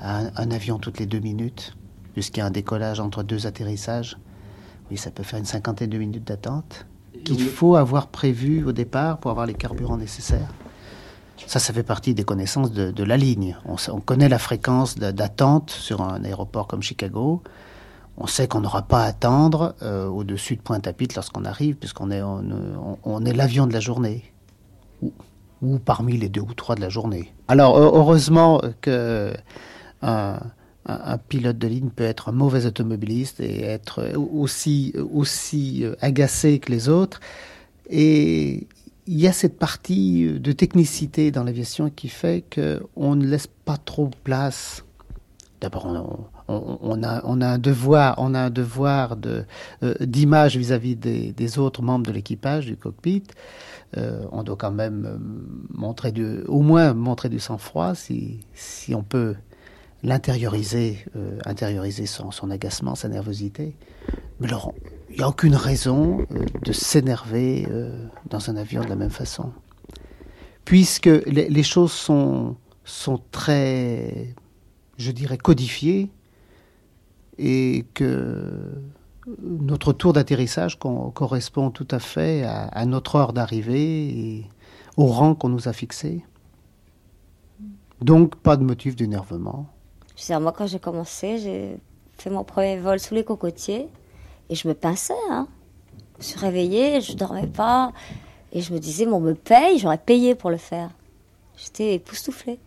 un, un avion toutes les deux minutes, puisqu'il y a un décollage entre deux atterrissages. Oui, ça peut faire une cinquantaine de minutes d'attente qu'il faut avoir prévu au départ pour avoir les carburants nécessaires. Ça, ça fait partie des connaissances de, la ligne. On, on, connaît la fréquence d'attente sur un aéroport comme Chicago. On sait qu'on n'aura pas à attendre euh, au-dessus de Pointe-à-Pitre lorsqu'on arrive, puisqu'on est, est l'avion de la journée. Ou, parmi les deux ou trois de la journée. Alors, heureusement que un, pilote de ligne peut être un mauvais automobiliste et être aussi, aussi euh, agacé que les autres. Et il y a cette partie de technicité dans l'aviation qui fait qu'on ne laisse pas trop place. D'abord, on, a, un devoir, on a un devoir de, euh, d'image vis-à-vis des, autres membres de l'équipage du cockpit. Euh, on doit quand même euh, montrer du, au moins montrer du sang-froid si, si on peut l'intérioriser, intérioriser son, agacement, sa nervosité. Mais Laurent, il n'y a aucune raison de s'énerver dans un avion de la même façon. Puisque les, choses sont, sont très, je dirais, codifiées et que notre tour d'atterrissage correspond tout à fait à, notre heure d'arrivée et au rang qu'on nous a fixé. Donc, pas de motif d'énervement. Moi, quand j'ai commencé, j'ai fait mon premier vol sous les cocotiers. Et je me pinçais. Hein. Je me suis réveillée, je dormais pas. Et je me disais, bon, on me paye, j'aurais payé pour le faire. J'étais époustouflée.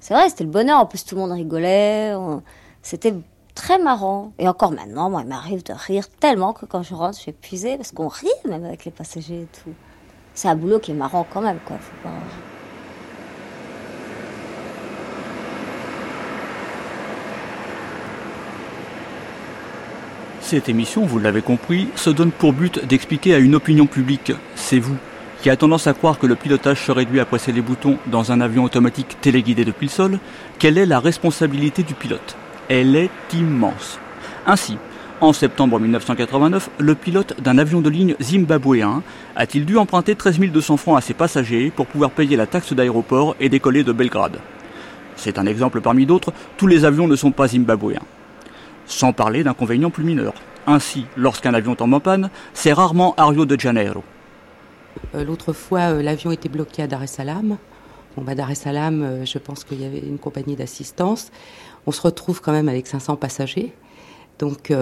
C'est vrai, c'était le bonheur. En plus, tout le monde rigolait. C'était très marrant. Et encore maintenant, moi, il m'arrive de rire tellement que quand je rentre, je suis épuisée parce qu'on rit même avec les passagers et tout. C'est un boulot qui est marrant quand même, quoi. Faut pas... Cette émission, vous l'avez compris, se donne pour but d'expliquer à une opinion publique, c'est vous, qui a tendance à croire que le pilotage se réduit à presser les boutons dans un avion automatique téléguidé depuis le sol, quelle est la responsabilité du pilote? Elle est immense. Ainsi, en septembre 1989, le pilote d'un avion de ligne zimbabwéen a-t-il dû emprunter 13 200 francs à ses passagers pour pouvoir payer la taxe d'aéroport et décoller de Belgrade? C'est un exemple parmi d'autres, tous les avions ne sont pas zimbabwéens sans parler d'inconvénients plus mineurs. Ainsi, lorsqu'un avion tombe en panne, c'est rarement à Rio de Janeiro. Euh, l'autre fois, euh, l'avion était bloqué à Dar es Salaam. Bon, bah, Dar es Salaam, euh, je pense qu'il y avait une compagnie d'assistance. On se retrouve quand même avec 500 passagers. Donc,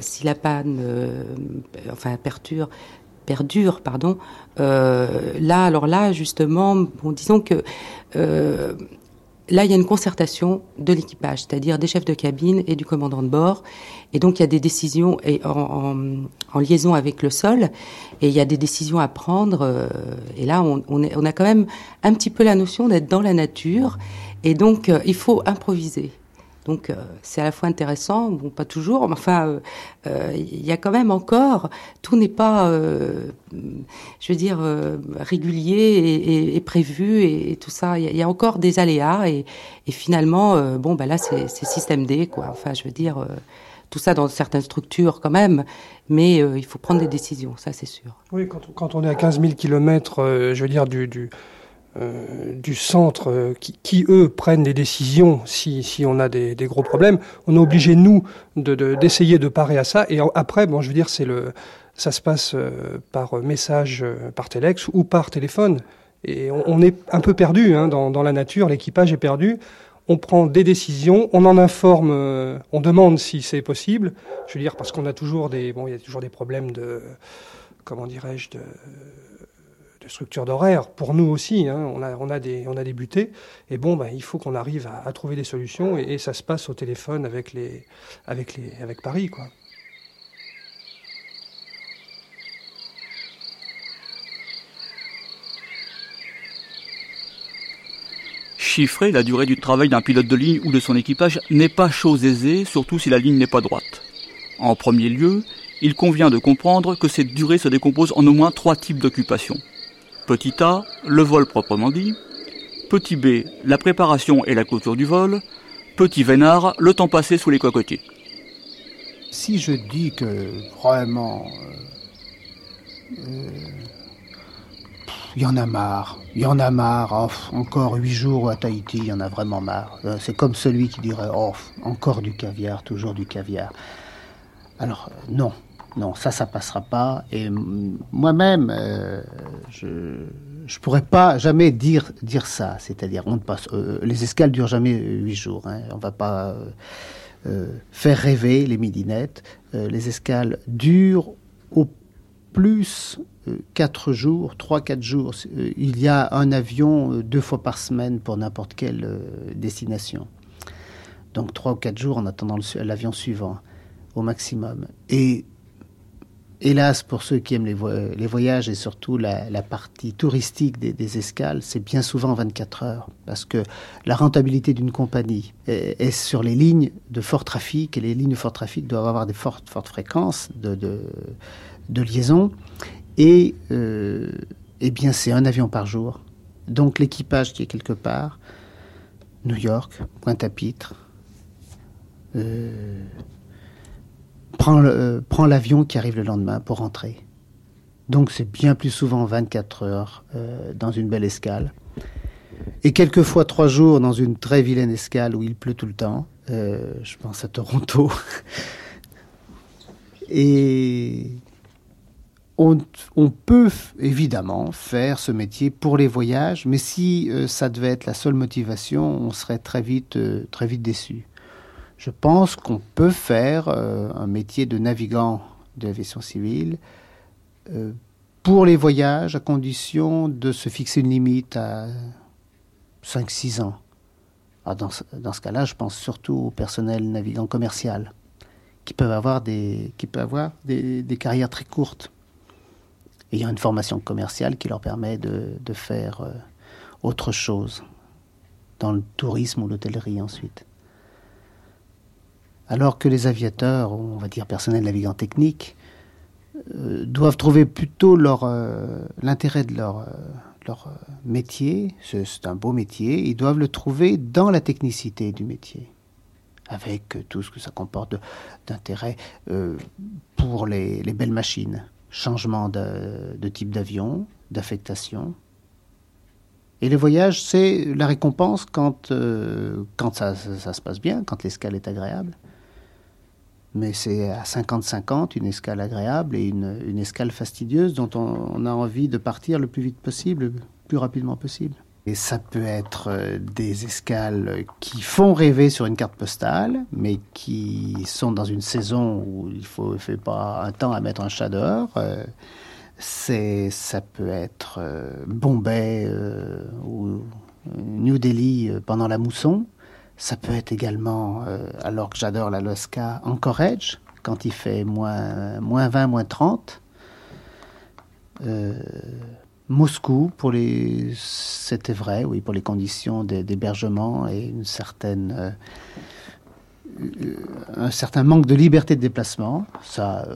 si la panne, enfin, perdure, perdure, pardon, là, alors là, justement, bon, disons que Là, il y a une concertation de l'équipage, c'est-à-dire des chefs de cabine et du commandant de bord. Et donc, il y a des décisions en, liaison avec le sol, et il y a des décisions à prendre. Euh, et là, on, a quand même un petit peu la notion d'être dans la nature, et donc euh, il faut improviser. Donc euh, c'est à la fois intéressant, bon pas toujours, mais enfin euh, euh, il y a quand même encore, tout n'est pas, je veux dire, régulier et, prévu et, tout ça. Il y, a encore des aléas et, finalement, bon bah là c'est système D quoi. Enfin je veux dire tout ça dans certaines structures quand même, mais il faut prendre des décisions, ça c'est sûr. Oui, quand, on est à 15 000 kilomètres, je veux dire, du, euh, du centre euh, qui, eux, prennent des décisions si, on a des, gros problèmes. On est obligé, nous, d'essayer de, de, parer à ça. Et après, bon, je veux dire, c'est le, ça se passe euh, par message, par téléx ou par téléphone. Et on, est un peu perdu hein, dans, dans, la nature, l'équipage est perdu. On prend des décisions, on en informe, on demande si c'est possible. Je veux dire, parce qu'on a toujours des, bon, il y a toujours des problèmes de, comment dirais-je, de structure d'horaire, pour nous aussi, hein, on, a, on, a des, on a débuté, et bon, ben, il faut qu'on arrive à, trouver des solutions, et, ça se passe au téléphone avec, les, avec, les, avec Paris. Quoi. Chiffrer la durée du travail d'un pilote de ligne ou de son équipage n'est pas chose aisée, surtout si la ligne n'est pas droite. En premier lieu, il convient de comprendre que cette durée se décompose en au moins trois types d'occupations. Petit A, le vol proprement dit. Petit B, la préparation et la clôture du vol. Petit vénard, le temps passé sous les cocotiers. Si je dis que vraiment... Euh, euh, il y en a marre, il y en a marre, oh, encore huit jours à Tahiti, il y en a vraiment marre. Euh, c'est comme celui qui dirait, oh, encore du caviar, toujours du caviar. Alors, non, non, ça, ça passera pas. Et moi-même, euh, je pourrais pas jamais dire dire ça. C'est-à-dire, on passe. Euh, les escales durent jamais huit jours. Hein. On va pas euh, faire rêver les midinettes. les escales durent au plus quatre jours, trois quatre jours. Il y a un avion deux fois par semaine pour n'importe quelle destination. Donc trois ou quatre jours en attendant l'avion suivant au maximum. Et hélas, pour ceux qui aiment les, voyages et surtout la, partie touristique des, escales, c'est bien souvent 24 heures. Parce que la rentabilité d'une compagnie est, sur les lignes de fort trafic, et les lignes de fort trafic doivent avoir des fortes, fréquences de, de, liaison. Et euh, eh bien, c'est un avion par jour. Donc l'équipage qui est quelque part, New York, Pointe-à-Pitre, euh, euh, prend l'avion qui arrive le lendemain pour rentrer. Donc c'est bien plus souvent 24 heures euh, dans une belle escale. Et quelquefois trois jours dans une très vilaine escale où il pleut tout le temps. Euh, je pense à Toronto. Et on, peut évidemment faire ce métier pour les voyages, mais si ça devait être la seule motivation, on serait très vite, très vite déçu je pense qu'on peut faire euh, un métier de navigant de l'aviation civile euh, pour les voyages à condition de se fixer une limite à 5-6 ans. Ah, dans, ce cas-là, je pense surtout au personnel navigant commercial qui peuvent avoir des, qui peuvent avoir des, carrières très courtes. Et il y a une formation commerciale qui leur permet de, faire euh, autre chose dans le tourisme ou l'hôtellerie ensuite alors que les aviateurs, on va dire personnel navigant technique, euh, doivent trouver plutôt euh, l'intérêt de leur, euh, métier, c'est un beau métier, ils doivent le trouver dans la technicité du métier, avec tout ce que ça comporte d'intérêt pour les, belles machines, changement de, type d'avion, d'affectation. Et les voyages, c'est la récompense quand, ça, se passe bien, quand l'escale est agréable mais c'est à 50-50 une escale agréable et une, escale fastidieuse dont on, a envie de partir le plus vite possible, le plus rapidement possible. Et ça peut être euh, des escales qui font rêver sur une carte postale, mais qui sont dans une saison où il faut fait pas un temps à mettre un chat dehors. Euh, c'est, ça peut être euh, Bombay ou New Delhi pendant la mousson. Ça peut être également, euh, alors que j'adore la Losca, Anchorage, quand il fait moins, moins 20, moins 30. Euh, Moscou, pour les, c'était vrai, oui, pour les conditions d'hébergement et une certaine, euh, un certain manque de liberté de déplacement. Ça,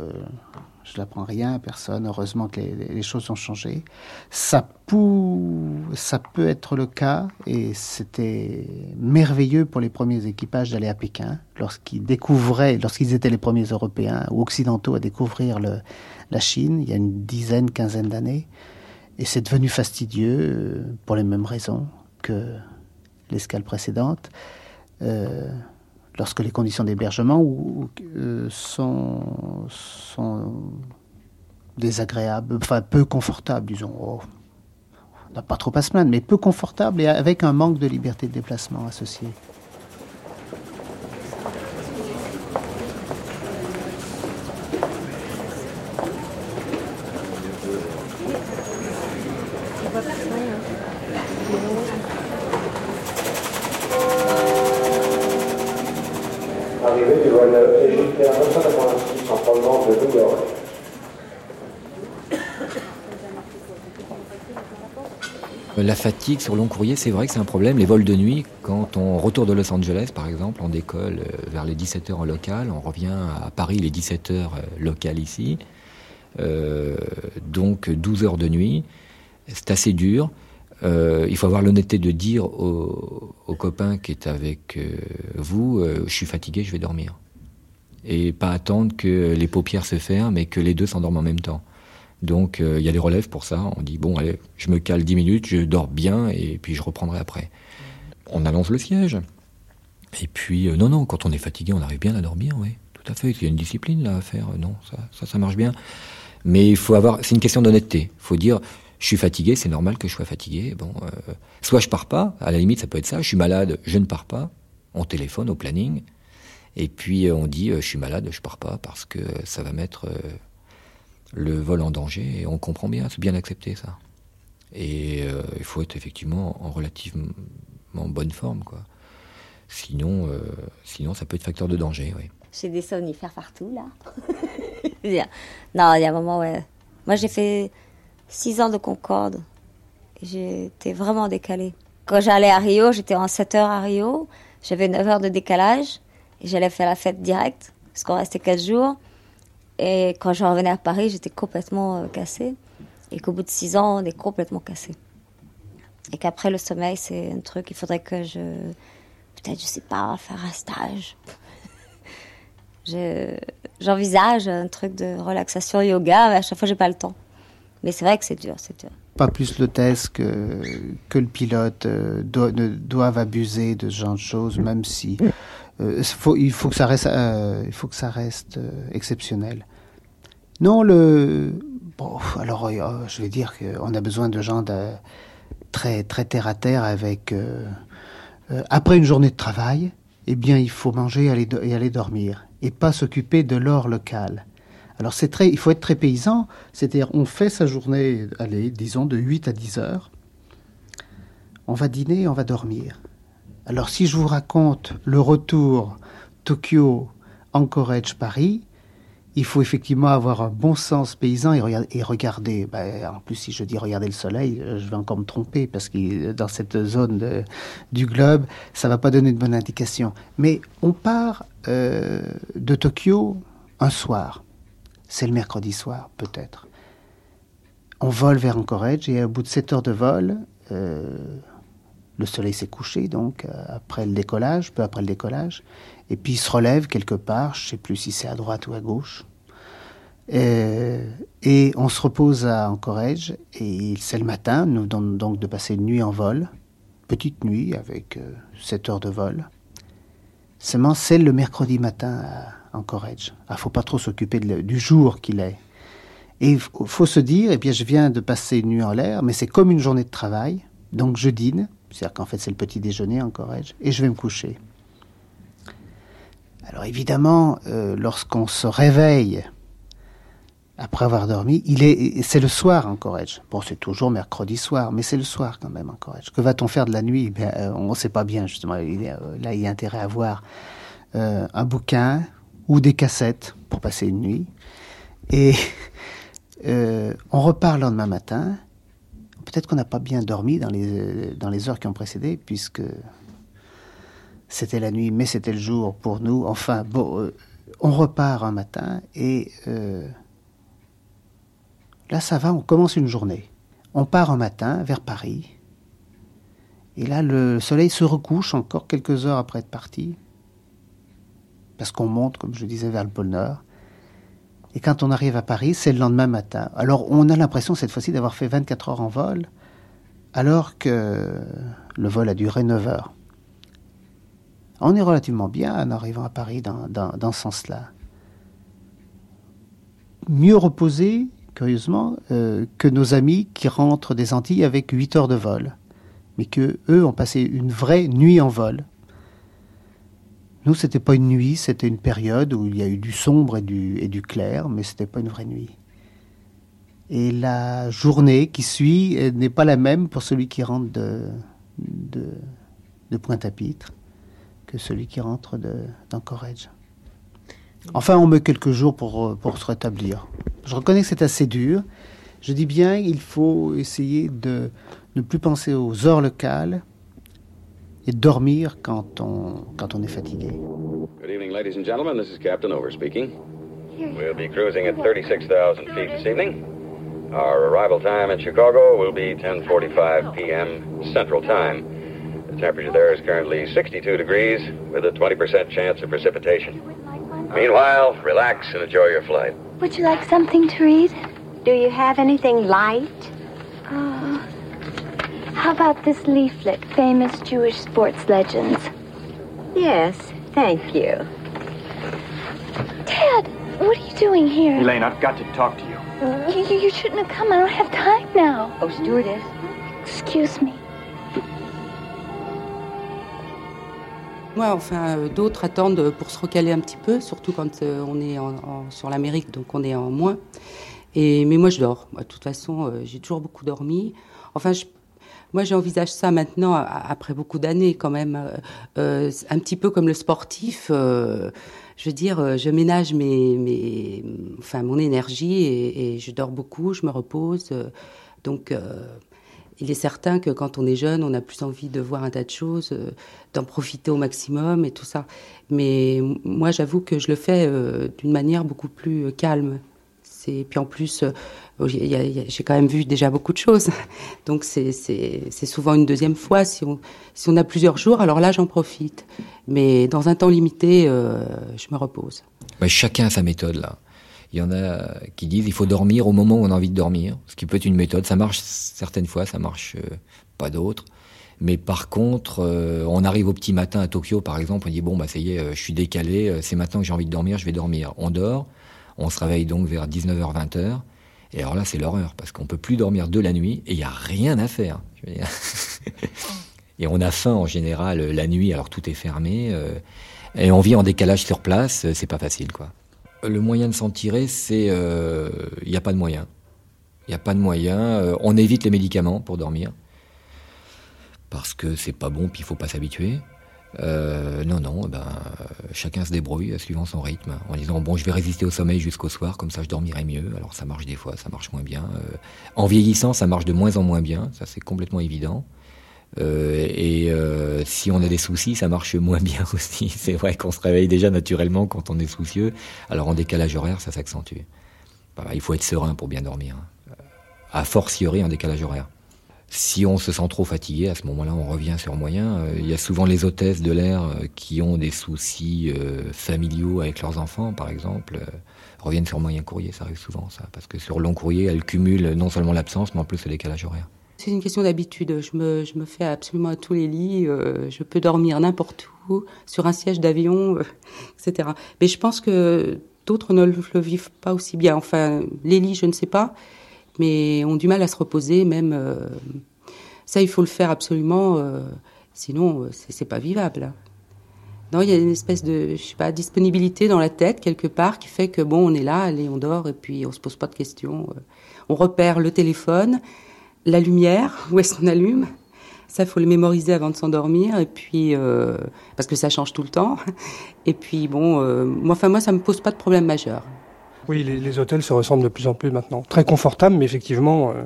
je n'apprends rien à personne. Heureusement que les, choses ont changé. Ça, peut être le cas, et c'était merveilleux pour les premiers équipages d'aller à Pékin, lorsqu'ils découvraient, lorsqu'ils étaient les premiers Européens ou occidentaux à découvrir la Chine, il y a une dizaine, quinzaine d'années. Et c'est devenu fastidieux euh, pour les mêmes raisons que l'escale précédente. Euh, lorsque les conditions d'hébergement euh, sont, désagréables, enfin peu confortables, disons. Oh, on n'a pas trop à se plaindre, mais peu confortables et avec un manque de liberté de déplacement associé. Fatigue sur long courrier, c'est vrai que c'est un problème. Les vols de nuit, quand on retourne de Los Angeles, par exemple, on décolle euh, vers les 17h en local, on revient à Paris les 17h euh, local ici. Euh, donc 12 heures de nuit, c'est assez dur. il faut avoir l'honnêteté de dire au, copain qui est avec vous, je suis fatigué, je vais dormir. Et pas attendre que les paupières se ferment et que les deux s'endorment en même temps. Donc euh, il y a des relèves pour ça. On dit bon allez, je me cale 10 minutes, je dors bien et puis je reprendrai après. On allonge le siège. Et puis euh, non non, quand on est fatigué, on arrive bien à dormir, oui, tout à fait. Il y a une discipline là à faire. Non, ça ça, marche bien. Mais il faut avoir, c'est une question d'honnêteté. Il faut dire Je suis fatigué, c'est normal que je sois fatigué. Bon, euh, soit je pars pas, à la limite ça peut être ça. Je suis malade, je ne pars pas. On téléphone au planning, et puis euh, on dit je suis malade, je pars pas parce que ça va mettre le vol en danger. Et on comprend bien, c'est bien accepté ça. Et il faut être effectivement en relativement bonne forme, quoi. Sinon, sinon ça peut être facteur de danger, oui. J'ai des somnifères partout, là. non, il y a un moment, ouais. Moi, j'ai fait six ans de Concorde. J'étais vraiment décalée. Quand j'allais à Rio, j'étais en 7 heures à Rio. J'avais 9 heures de décalage. Et j'allais faire la fête directe, parce qu'on restait 4 jours. Et quand je revenais à Paris, j'étais complètement euh, cassée. Et qu'au bout de 6 ans, on est complètement cassé. Et qu'après, le sommeil, c'est un truc, il faudrait que je. Peut-être, je sais pas, faire un stage j'envisage un truc de relaxation yoga, mais à chaque fois, j'ai pas le temps. Mais c'est vrai que c'est dur, c'est dur. Pas plus l'hôtesse que, que le pilote euh, doivent abuser de ce genre de choses, même si euh, il faut que ça reste, euh, il faut que ça reste exceptionnel. Non, le alors je vais dire qu'on a besoin de gens très très terre à terre avec après une journée de travail, eh bien il faut manger et aller, et aller dormir et pas s'occuper de l'or local. Alors c'est très, il faut être très paysan, c'est-à-dire on fait sa journée, allez, disons de 8 à 10 heures, on va dîner, on va dormir. Alors si je vous raconte le retour Tokyo, Anchorage, Paris, il faut effectivement avoir un bon sens paysan et, regarder. Ben, en plus, si je dis regarder le soleil, je vais encore me tromper parce que dans cette zone du globe, ça va pas donner de bonne indication. Mais on part euh, de Tokyo un soir. C'est le mercredi soir, peut-être. On vole vers Anchorage et au bout de 7 heures de vol, euh, le soleil s'est couché, donc euh, après le décollage, peu après le décollage, et puis il se relève quelque part, je ne sais plus si c'est à droite ou à gauche. Et, on se repose à Anchorage, et c'est le matin, nous donnons donc de passer une nuit en vol, petite nuit avec 7 heures de vol. Seulement, c'est le mercredi matin à Anchorage. Il ne faut pas trop s'occuper du jour qu'il est. Et il faut se dire, eh bien, je viens de passer une nuit en l'air, mais c'est comme une journée de travail. Donc, je dîne, c'est-à-dire qu'en fait, c'est le petit déjeuner à Anchorage, et je vais me coucher. Alors, évidemment, euh, lorsqu'on se réveille après avoir dormi, c'est le soir en Corrège. Bon, c'est toujours mercredi soir, mais c'est le soir quand même en Corrège. Que va-t-on faire de la nuit? Euh, On ne sait pas bien, justement. Euh, là, il y a intérêt à avoir un bouquin ou des cassettes pour passer une nuit. Et on repart le lendemain matin. Peut-être qu'on n'a pas bien dormi dans les, dans les heures qui ont précédé, puisque c'était la nuit, mais c'était le jour pour nous. Enfin, bon, on repart un matin et Là, ça va, on commence une journée. On part un matin vers Paris. Et là, le soleil se recouche encore quelques heures après être parti. Parce qu'on monte, comme je disais, vers le pôle Nord. Et quand on arrive à Paris, c'est le lendemain matin. Alors, on a l'impression cette fois-ci d'avoir fait 24 heures en vol, alors que le vol a duré 9 heures. On est relativement bien en arrivant à Paris dans, ce sens-là. Mieux reposé, curieusement, euh, que nos amis qui rentrent des Antilles avec 8 heures de vol, mais que eux ont passé une vraie nuit en vol. Nous, c'était pas une nuit, c'était une période où il y a eu du sombre et du, clair, mais c'était pas une vraie nuit. Et la journée qui suit n'est pas la même pour celui qui rentre de Pointe-à-Pitre que celui qui rentre d'Anchorage. Enfin, on met quelques jours pour, pour se rétablir. Je reconnais que c'est assez dur. Je dis bien, il faut essayer de ne plus penser aux heures locales et dormir quand on, quand on est fatigué. Good evening, ladies and gentlemen. This is Captain Over speaking. We'll be cruising at 36,000 feet this evening. Our arrival time in Chicago will be 10:45 p.m. Central Time. The temperature there is currently 62 degrees, with a 20% chance of precipitation. Meanwhile, relax and enjoy your flight. Would you like something to read? Do you have anything light? Oh. how about this leaflet, Famous Jewish Sports Legends? Yes, thank you. Ted, what are you doing here? Elaine, I've got to talk to you. You, you shouldn't have come. I don't have time now. Oh, stewardess. Excuse me. Enfin, euh, d'autres attendent pour se recaler un petit peu, surtout quand euh, on est en, sur l'Amérique, donc on est en moins. Et, mais moi, je dors. De toute façon, euh, j'ai toujours beaucoup dormi. Enfin, je- moi, j'envisage ça maintenant, après beaucoup d'années quand même, un petit peu comme le sportif. je veux dire, je ménage mes, mes, enfin, mon énergie et, je dors beaucoup, je me repose. donc, il est certain que quand on est jeune, on a plus envie de voir un tas de choses, euh, d'en profiter au maximum et tout ça. Mais moi, j'avoue que je le fais euh, d'une manière beaucoup plus euh, calme. C'est puis en plus, a- j'ai quand même vu déjà beaucoup de choses. Donc c'est souvent une deuxième fois si on a plusieurs jours. Alors là, j'en profite. Mais dans un temps limité, je me repose. Chacun a sa méthode là. Il y en a qui disent il faut dormir au moment où on a envie de dormir, ce qui peut être une méthode. Ça marche certaines fois, ça marche euh, pas d'autres. Mais par contre, euh, on arrive au petit matin à Tokyo, par exemple, on dit bon bah ça y est, euh, je suis décalé, euh, c'est maintenant que j'ai envie de dormir, je vais dormir. On dort, on se réveille donc vers 19h-20h. Et alors là, c'est l'horreur parce qu'on peut plus dormir de la nuit et il y a rien à faire. Et on a faim en général euh, la nuit, alors tout est fermé. euh, et on vit en décalage sur place, euh, c'est pas facile quoi. Le moyen de s'en tirer, c'est il n'y a pas de moyen. Il n'y a pas de moyen. euh, on évite les médicaments pour dormir parce que c'est pas bon, puis il faut pas s'habituer. Euh, non, non, ben, euh, chacun se débrouille euh, suivant son rythme, en disant bon, je vais résister au sommeil jusqu'au soir, comme ça je dormirai mieux. Alors ça marche des fois, ça marche moins bien. Euh, en vieillissant, ça marche de moins en moins bien, ça c'est complètement évident. Euh, et euh, si on a des soucis, ça marche moins bien aussi. C'est vrai qu'on se réveille déjà naturellement quand on est soucieux. Alors en décalage horaire, ça s'accentue. Voilà, il faut être serein pour bien dormir. hein. A fortiori en décalage horaire. Si on se sent trop fatigué, à ce moment-là, on revient sur moyen. Euh, Il y a souvent les hôtesses de l'air euh, qui ont des soucis euh, familiaux avec leurs enfants, par exemple, euh, reviennent sur moyen courrier. Ça arrive souvent, ça. Parce que sur long courrier, elles cumulent non seulement l'absence, mais en plus le décalage horaire. C'est une question d'habitude. Je me, je me fais absolument à tous les lits. euh, je peux dormir n'importe où, sur un siège d'avion, euh, etc. Mais je pense que d'autres ne le, vivent pas aussi bien. Enfin, les lits, je ne sais pas, mais ont du mal à se reposer. Même euh, ça, il faut le faire absolument. sinon, c'est pas vivable. Non, il y a une espèce de, je sais pas, disponibilité dans la tête quelque part qui fait que bon, on est là, allez, on dort et puis on se pose pas de questions. On repère le téléphone, la lumière, où est-ce qu'on allume Ça, faut le mémoriser avant de s'endormir et puis euh, parce que ça change tout le temps. Et puis bon, euh, moi, enfin moi, ça me pose pas de problème majeur. Oui, les, hôtels se ressemblent de plus en plus maintenant. Très confortables, mais effectivement, euh,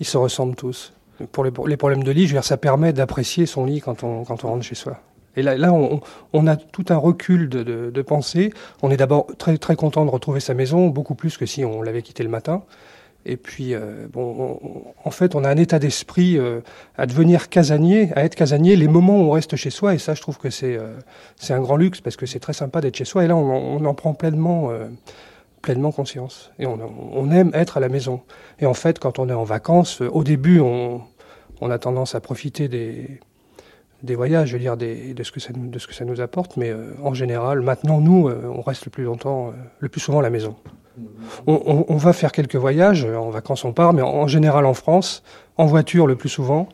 ils se ressemblent tous. Pour les, problèmes de lit, je veux dire, ça permet d'apprécier son lit quand on, rentre chez soi. Et là, là on, a tout un recul de pensée. On est d'abord très, très content de retrouver sa maison, beaucoup plus que si on l'avait quitté le matin. Et puis, euh, bon, on- on- en fait, on a un état d'esprit euh, à devenir casanier, à être casanier les moments où on reste chez soi. Et ça, je trouve que c'est euh, un grand luxe parce que c'est très sympa d'être chez soi. Et là, on, en prend pleinement, euh, pleinement conscience. Et on, aime être à la maison. Et en fait, quand on est en vacances, au début, on, a tendance à profiter des, des voyages, je veux dire, des, de, ce que ça nous, de ce que ça nous apporte. Mais en général, maintenant, nous, on reste le plus longtemps, le plus souvent à la maison. On, va faire quelques voyages, en vacances on part, mais en, général en France, en voiture le plus souvent.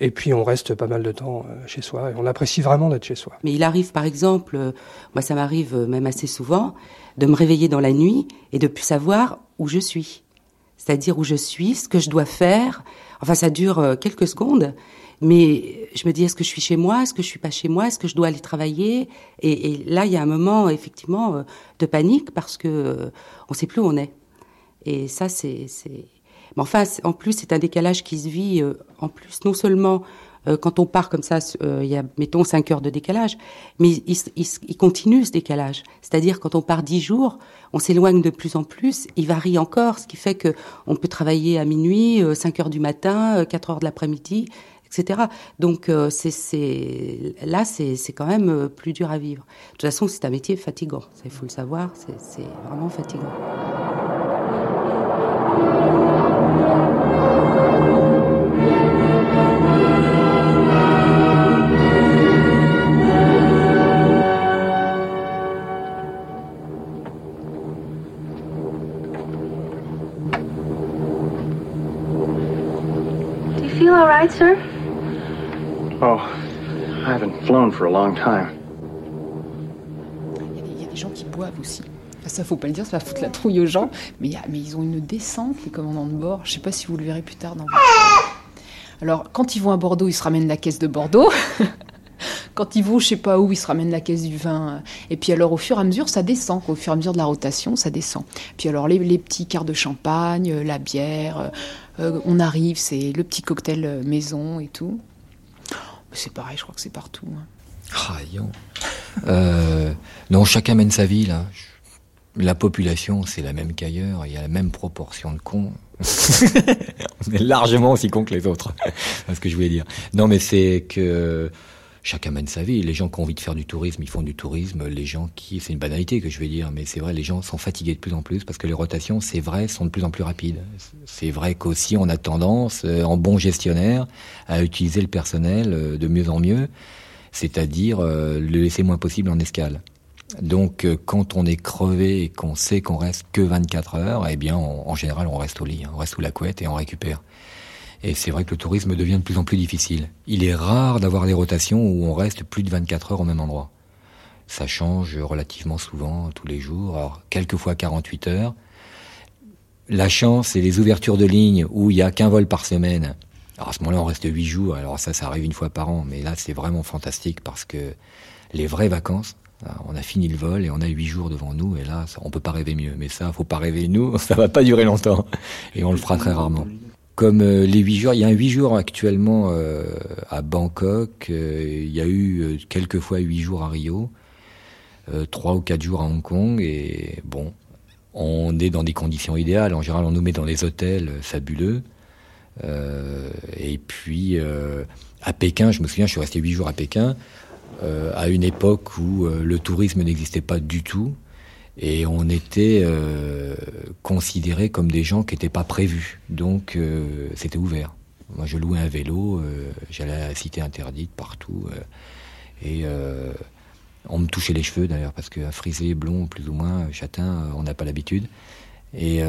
Et puis on reste pas mal de temps euh, chez soi et on apprécie vraiment d'être chez soi. Mais il arrive, par exemple, euh, moi ça m'arrive euh, même assez souvent, de me réveiller dans la nuit et de plus savoir où je suis. C'est-à-dire où je suis, ce que je dois faire. Enfin, ça dure quelques secondes, mais je me dis est-ce que je suis chez moi, est-ce que je suis pas chez moi, est-ce que je dois aller travailler? Et, et là, il y a un moment effectivement euh, de panique parce que euh, on sait plus où on est. Et ça, c'est. Mais enfin, en plus, c'est un décalage qui se vit, euh, en plus, non seulement quand on part comme ça, il y a, mettons, 5 heures de décalage, mais il, il il continue ce décalage. C'est-à-dire, quand on part 10 jours, on s'éloigne de plus en plus, il varie encore, ce qui fait que on peut travailler à minuit, euh, 5 heures du matin, euh, 4 heures de l'après-midi, etc. Donc euh, c'est, là, c'est quand même euh, plus dur à vivre. De toute façon, c'est un métier fatigant, il faut le savoir, c'est vraiment fatigant. Oh, I haven't flown for a long time. Il y, a des gens qui boivent aussi. Ça, faut pas le dire, ça va foutre la trouille aux gens. Mais, ils ont une descente, les commandants de bord. Je sais pas si vous le verrez plus tard dans Alors, quand ils vont à Bordeaux, ils se ramènent la caisse de Bordeaux. quand ils vont, je sais pas où, ils se ramènent la caisse du vin. Et puis alors, au fur et à mesure, ça descend. Au fur et à mesure de la rotation, ça descend. Puis alors, les, petits quarts de champagne, la bière, euh, on arrive, c'est le petit cocktail euh, maison et tout. C'est pareil, je crois que c'est partout. Hein. Ah, euh, non, chacun mène sa vie, là. La population, c'est la même qu'ailleurs. Il y a la même proportion de cons. on est largement aussi cons que les autres. c'est ce que je voulais dire. Non, mais c'est que chacun mène sa vie. Les gens qui ont envie de faire du tourisme, ils font du tourisme. Les gens qui, c'est une banalité que je vais dire, mais c'est vrai, les gens sont fatigués de plus en plus parce que les rotations, c'est vrai, sont de plus en plus rapides. C'est vrai qu'aussi on a tendance, euh, en bon gestionnaire, à utiliser le personnel euh, de mieux en mieux, c'est-à-dire euh, le laisser moins possible en escale. Donc, quand on est crevé et qu'on sait qu'on reste que 24 heures, eh bien, en général, on reste au lit, hein. on reste sous la couette et on récupère. Et c'est vrai que le tourisme devient de plus en plus difficile. Il est rare d'avoir des rotations où on reste plus de 24 heures au même endroit. Ça change relativement souvent, tous les jours, alors quelquefois 48 heures. La chance, c'est les ouvertures de lignes où il n'y a qu'un vol par semaine. Alors à ce moment-là, on reste 8 jours, alors ça, ça arrive une fois par an, mais là, c'est vraiment fantastique parce que les vraies vacances, on a fini le vol et on a 8 jours devant nous, et là, on peut pas rêver mieux. Mais ça, faut pas rêver nous, ça va pas durer longtemps. Et on le fera très rarement comme euh, les huit jours. Il y a un huit jours actuellement euh, à Bangkok. Euh, il y a eu quelques fois huit jours à Rio, trois ou quatre jours à Hong Kong. Et bon, on est dans des conditions idéales. En général, on nous met dans des hôtels fabuleux. et puis à Pékin, je me souviens, je suis resté huit jours à Pékin, à une époque où le tourisme n'existait pas du tout. Et on était euh, considérés comme des gens qui n'étaient pas prévus. Donc euh, c'était ouvert. Moi je louais un vélo, euh, j'allais à la cité interdite partout. et on me touchait les cheveux d'ailleurs, parce qu'à frisé, blond, plus ou moins, châtain, on n'a pas l'habitude. Et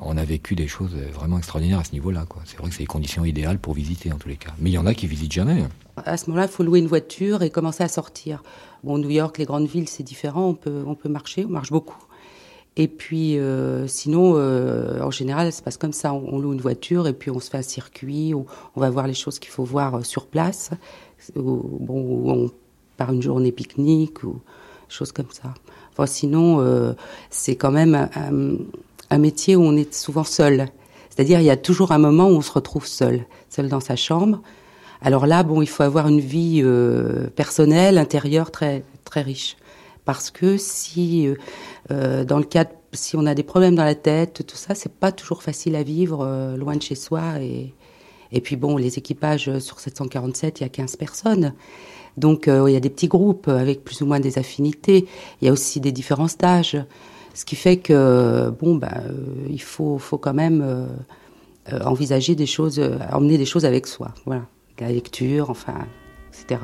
on a vécu des choses vraiment extraordinaires à ce niveau-là. C'est vrai que c'est les conditions idéales pour visiter en tous les cas. Mais il y en a qui visitent jamais. À ce moment-là, il faut louer une voiture et commencer à sortir. Bon, New York, les grandes villes, c'est différent. On peut, on peut marcher, on marche beaucoup. Et puis, euh, sinon, euh, en général, ça se passe comme ça. On, loue une voiture et puis on se fait un circuit. On, on va voir les choses qu'il faut voir euh, sur place. bon, on part une journée pique-nique ou choses comme ça. Sinon, c'est quand même un, métier où on est souvent seul. C'est-à-dire, il y a toujours un moment où on se retrouve seul, seul dans sa chambre. Alors là, bon, il faut avoir une vie euh, personnelle, intérieure très très riche, parce que si euh, euh, dans le cas, si on a des problèmes dans la tête, tout ça, c'est pas toujours facile à vivre loin de chez soi et puis bon, les équipages sur 747, il y a 15 personnes. Donc il y a des petits groupes avec plus ou moins des affinités. Il y a aussi des différences d'âge, ce qui fait que bon, ben, il faut faut quand même envisager des choses, emmener des choses avec soi. Voilà la lecture, enfin, etc.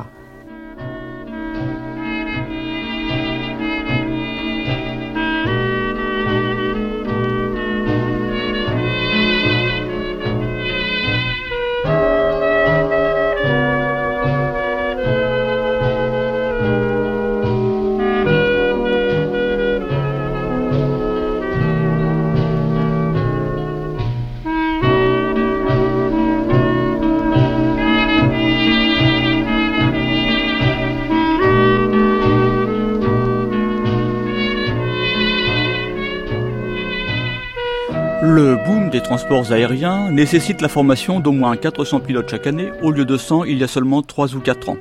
transports aériens nécessitent la formation d'au moins 400 pilotes chaque année, au lieu de 100 il y a seulement 3 ou 4 ans.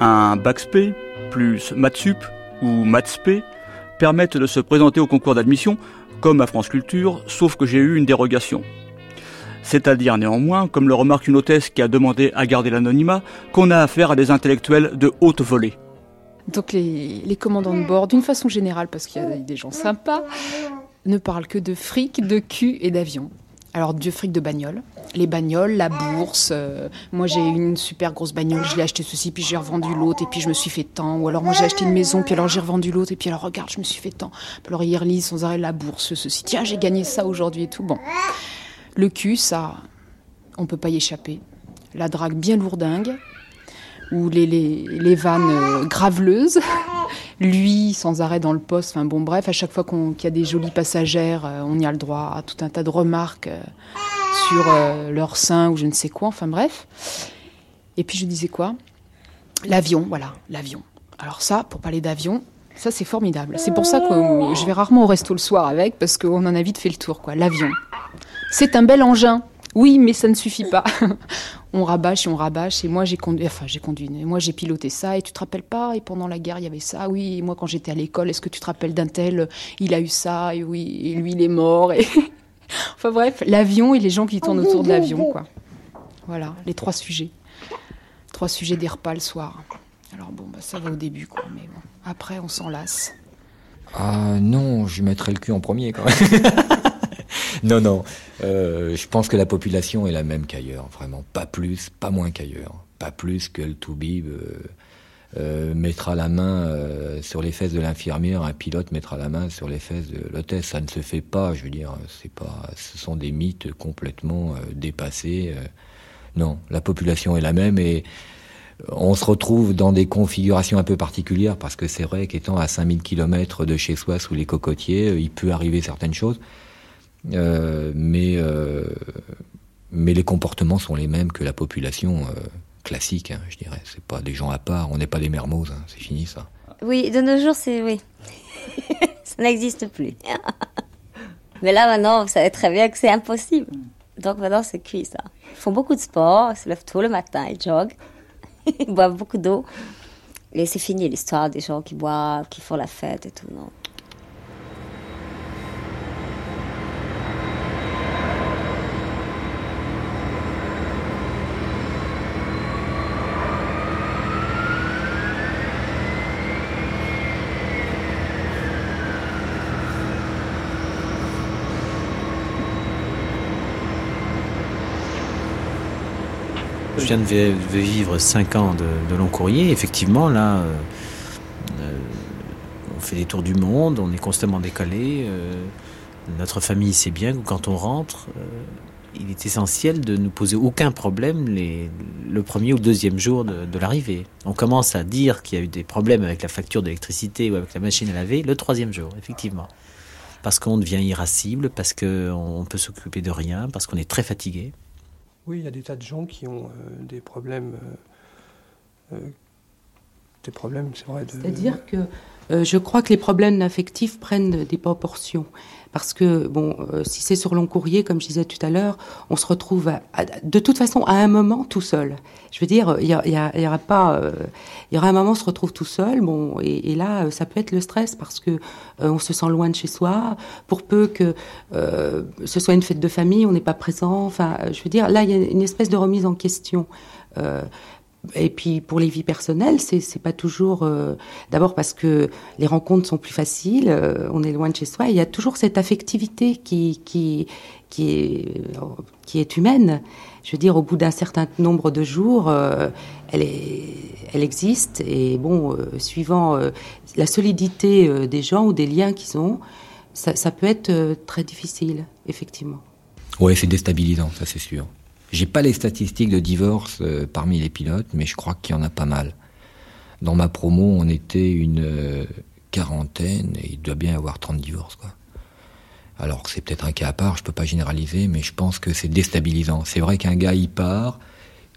Un BACSP plus MATSUP ou MATSP permettent de se présenter au concours d'admission, comme à France Culture, sauf que j'ai eu une dérogation. C'est-à-dire néanmoins, comme le remarque une hôtesse qui a demandé à garder l'anonymat, qu'on a affaire à des intellectuels de haute volée. Donc les commandants de bord, d'une façon générale, parce qu'il y a des gens sympas, ne parle que de fric, de cul et d'avion. Alors, Dieu fric de bagnole. Les bagnoles, la bourse. Euh, moi, j'ai une super grosse bagnole, je l'ai acheté ceci, puis j'ai revendu l'autre, et puis je me suis fait tant. Ou alors, moi, j'ai acheté une maison, puis alors j'ai revendu l'autre, et puis alors, regarde, je me suis fait tant. Alors, ils relisent sans arrêt la bourse, ceci. Tiens, j'ai gagné ça aujourd'hui et tout. Bon. Le cul, ça, on peut pas y échapper. la drague bien lourdingue, ou les, les, les vannes graveleuses. Lui, sans arrêt dans le poste. Enfin bon, bref, à chaque fois qu'il y a des jolies passagères, on y a le droit à tout un tas de remarques sur leur sein ou je ne sais quoi. Enfin bref. Et puis je disais quoi? L'avion, voilà, l'avion. Alors ça, pour parler d'avion, ça c'est formidable. C'est pour ça que je vais rarement au resto le soir avec, parce qu'on en a vite fait le tour, quoi. L'avion. C'est un bel engin. Oui, mais ça ne suffit pas. on rabâche et on rabâche. Et moi, j'ai conduit, enfin, j'ai conduit. Moi, j'ai piloté ça. Et tu te rappelles pas Et pendant la guerre, il y avait ça. Oui, moi, quand j'étais à l'école, est-ce que tu te rappelles d'un tel Il a eu ça. Et oui, et lui, il est mort. Et enfin bref, l'avion et les gens qui tournent autour de l'avion, quoi. Voilà, les trois sujets. Trois sujets des repas le soir. Alors bon, bah, ça va au début, quoi. Mais bon, après, on s'en lasse. Ah non, je mettrais le cul en premier, quand même. non, non. Euh, je pense que la population est la même qu'ailleurs, vraiment. Pas plus, pas moins qu'ailleurs. Pas plus que le Toubib euh, euh, mettra la main sur les fesses de l'infirmière, un pilote mettra la main sur les fesses de l'hôtesse. Ça ne se fait pas, je veux dire. C'est pas, ce sont des mythes complètement dépassés. non, la population est la même et on se retrouve dans des configurations un peu particulières parce que c'est vrai qu'étant à 5000 km de chez soi sous les cocotiers, il peut arriver certaines choses. Euh, mais, euh, mais les comportements sont les mêmes que la population euh, classique, hein, je dirais. C'est pas des gens à part, on n'est pas des mermozes, hein, c'est fini ça. Oui, de nos jours, c'est oui. ça n'existe plus. Mais là, maintenant, vous savez très bien que c'est impossible. Donc maintenant, c'est cuit, ça. Ils font beaucoup de sport, ils se lèvent tôt le matin, ils joguent, ils boivent beaucoup d'eau. Et c'est fini l'histoire des gens qui boivent, qui font la fête et tout, non. Je viens de vi- de vivre 5 ans de, long courrier. Effectivement, là, euh, euh, on fait des tours du monde, on est constamment décalé. euh, notre famille sait bien que quand on rentre, il est essentiel de ne poser aucun problème le premier ou le deuxième jour de, de l'arrivée. On commence à dire qu'il y a eu des problèmes avec la facture d'électricité ou avec la machine à laver le troisième jour, effectivement. Parce qu'on devient irascible, parce qu'on peut s'occuper de rien, parce qu'on est très fatigué. Oui, il y a des tas de gens qui ont euh, des problèmes. euh, euh, des problèmes, c'est vrai. de- C'est-à-dire que je crois que les problèmes affectifs prennent des proportions. Parce que, bon, euh, si c'est sur long courrier, comme je disais tout à l'heure, on se retrouve de toute façon à un moment tout seul. Je veux dire, il y, aura pas, euh, il y aura un moment on se retrouve tout seul, bon, et, là, euh, ça peut être le stress parce que on se sent loin de chez soi. Pour peu que ce soit une fête de famille, on n'est pas présent. Enfin, je veux dire, là, il y a une espèce de remise en question. Euh, et puis pour les vies personnelles, c'est pas toujours. euh, D'abord parce que les rencontres sont plus faciles, euh, on est loin de chez soi. Il y a toujours cette affectivité qui qui qui est est humaine. Je veux dire, au bout d'un certain nombre de jours, euh, elle est elle existe et bon, euh, suivant euh, la solidité euh, des gens ou des liens qu'ils ont, ça, ça peut être euh, très difficile, effectivement. Ouais, c'est déstabilisant, ça c'est sûr. J'ai pas les statistiques de divorce euh, parmi les pilotes, mais je crois qu'il y en a pas mal. Dans ma promo, on était une euh, quarantaine et il doit bien y avoir 30 divorces. Alors c'est peut-être un cas à part, je peux pas généraliser, mais je pense que c'est déstabilisant. C'est vrai qu'un gars il part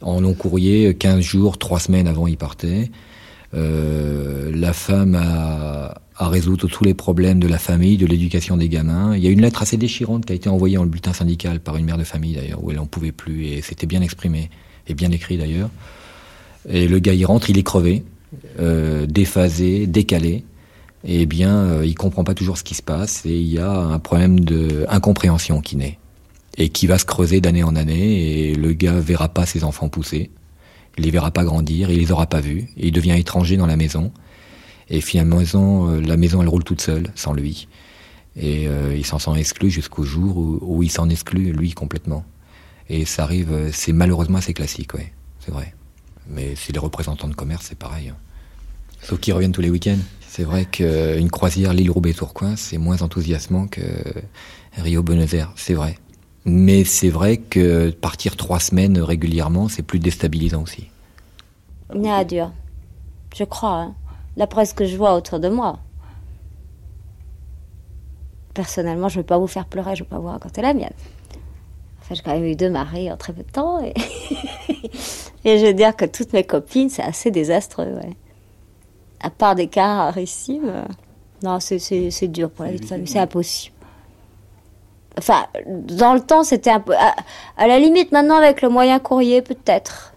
en long courrier, 15 jours, 3 semaines avant il partait. Euh, la femme a, a résoudre tous les problèmes de la famille, de l'éducation des gamins. Il y a une lettre assez déchirante qui a été envoyée en le bulletin syndical par une mère de famille d'ailleurs, où elle en pouvait plus et c'était bien exprimé et bien écrit d'ailleurs. Et le gars il rentre, il est crevé, euh, déphasé, décalé. Et bien, euh, il comprend pas toujours ce qui se passe et il y a un problème de incompréhension qui naît et qui va se creuser d'année en année et le gars verra pas ses enfants pousser, il les verra pas grandir, il les aura pas vus il devient étranger dans la maison. Et finalement, euh, la maison, elle roule toute seule, sans lui. Et euh, il s'en sent exclu jusqu'au jour où, où il s'en exclut, lui, complètement. Et ça arrive, euh, c'est malheureusement assez classique, oui, c'est vrai. Mais c'est les représentants de commerce, c'est pareil. hein. Sauf qu'ils reviennent tous les week-ends. C'est vrai qu'une croisière Lille-Roubaix-Tourcoing, c'est moins enthousiasmant que Rio-Buenos Aires, c'est vrai. Mais c'est vrai que partir trois semaines régulièrement, c'est plus déstabilisant aussi. à dur. Je crois. Hein. D'après ce que je vois autour de moi. Personnellement, je ne veux pas vous faire pleurer, je ne veux pas vous raconter la mienne. Enfin, j'ai quand même eu deux maris en très peu de temps. Et, et je veux dire que toutes mes copines, c'est assez désastreux. Ouais. À part des cas rarissimes. Euh, non, c'est dur pour la vie de famille. C'est impossible. Enfin, dans le temps, c'était un peu. À, la limite, maintenant, avec le moyen courrier, peut-être.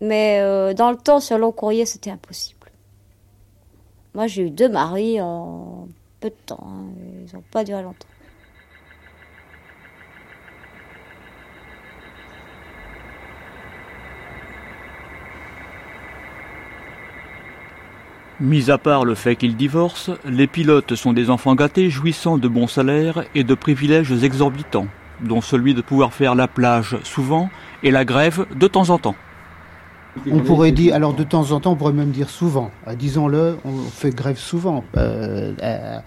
Mais euh, dans le temps, sur long courrier, c'était impossible. Moi, j'ai eu deux maris en peu de temps. Hein. Ils n'ont pas duré longtemps. Mis à part le fait qu'ils divorcent, les pilotes sont des enfants gâtés jouissant de bons salaires et de privilèges exorbitants, dont celui de pouvoir faire la plage souvent et la grève de temps en temps. On pourrait dire, alors de temps en temps, on pourrait même dire souvent. Euh, disons-le, on fait grève souvent euh, euh,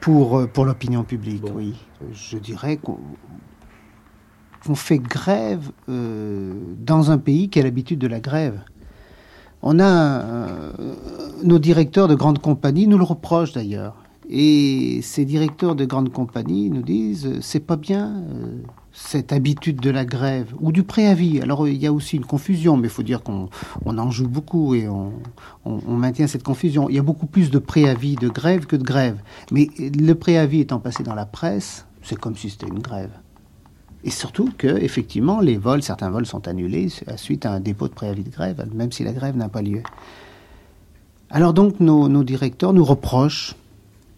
pour, pour l'opinion publique, oui. Je dirais qu'on fait grève dans un pays qui a l'habitude de la grève. On a euh, nos directeurs de grandes compagnies nous le reprochent d'ailleurs. Et ces directeurs de grandes compagnies nous disent euh, c'est pas bien euh, cette habitude de la grève ou du préavis. Alors il y a aussi une confusion, mais il faut dire qu'on en joue beaucoup et on, on, maintient cette confusion. Il y a beaucoup plus de préavis de grève que de grève. Mais le préavis étant passé dans la presse, c'est comme si c'était une grève. Et surtout que, effectivement, les vols, certains vols sont annulés suite à un dépôt de préavis de grève, même si la grève n'a pas lieu. Alors donc, nos, directeurs nous reprochent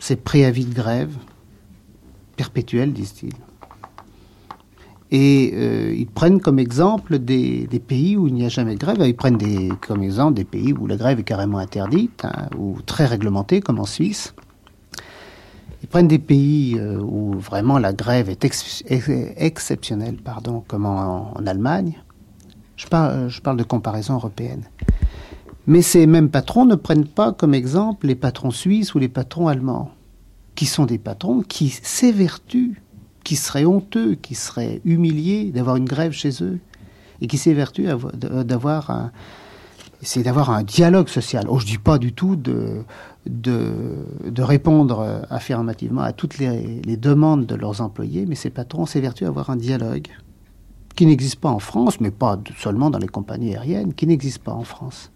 ces préavis de grève perpétuels, disent-ils. Et euh, ils prennent comme exemple des, pays où il n'y a jamais de grève. Ils prennent comme exemple des pays où la grève est carrément interdite hein, ou très réglementée, comme en Suisse. Ils prennent des pays euh, où vraiment la grève est exceptionnelle, pardon, comme en, Allemagne. Euh, je parle de comparaison européenne. Mais ces mêmes patrons ne prennent pas comme exemple les patrons suisses ou les patrons allemands, qui sont des patrons qui s'évertuent, qui seraient honteux, qui seraient humiliés d'avoir une grève chez eux, et qui s'évertuent d'avoir un, d'avoir un dialogue social. Oh, je dis pas du tout de, de, répondre affirmativement à toutes les, demandes de leurs employés, mais ces patrons s'évertuent à avoir un dialogue qui n'existe pas en France, mais pas seulement dans les compagnies aériennes, qui n'existe pas en France.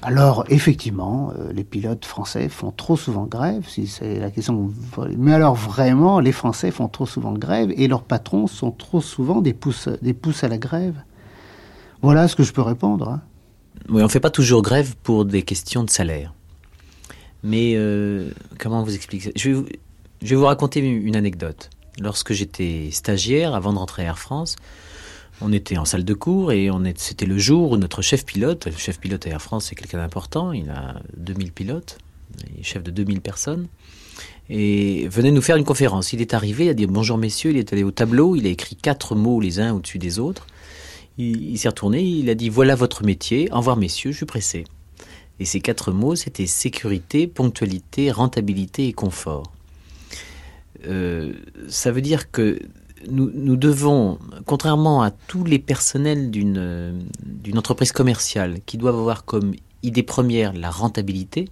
Alors, effectivement, euh, les pilotes français font trop souvent grève, si c'est la question. Mais alors, vraiment, les Français font trop souvent grève et leurs patrons sont trop souvent des pouces, des à la grève. Voilà ce que je peux répondre. Hein. Oui, on ne fait pas toujours grève pour des questions de salaire. Mais euh, comment vous expliquer vous, je vais vous raconter une anecdote. Lorsque j'étais stagiaire, avant de rentrer à Air France, on était en salle de cours et c'était le jour où notre chef pilote, le chef pilote à Air France, c'est quelqu'un d'important, il a 2000 pilotes, il est chef de 2000 personnes, et venait nous faire une conférence. Il est arrivé, il a dit bonjour messieurs, il est allé au tableau, il a écrit quatre mots les uns au-dessus des autres, il, s'est retourné, il a dit voilà votre métier, au revoir messieurs, je suis pressé. Et ces quatre mots, c'était sécurité, ponctualité, rentabilité et confort. Euh, ça veut dire que nous, devons, contrairement à tous les personnels d'une entreprise commerciale qui doivent avoir comme idée première la rentabilité,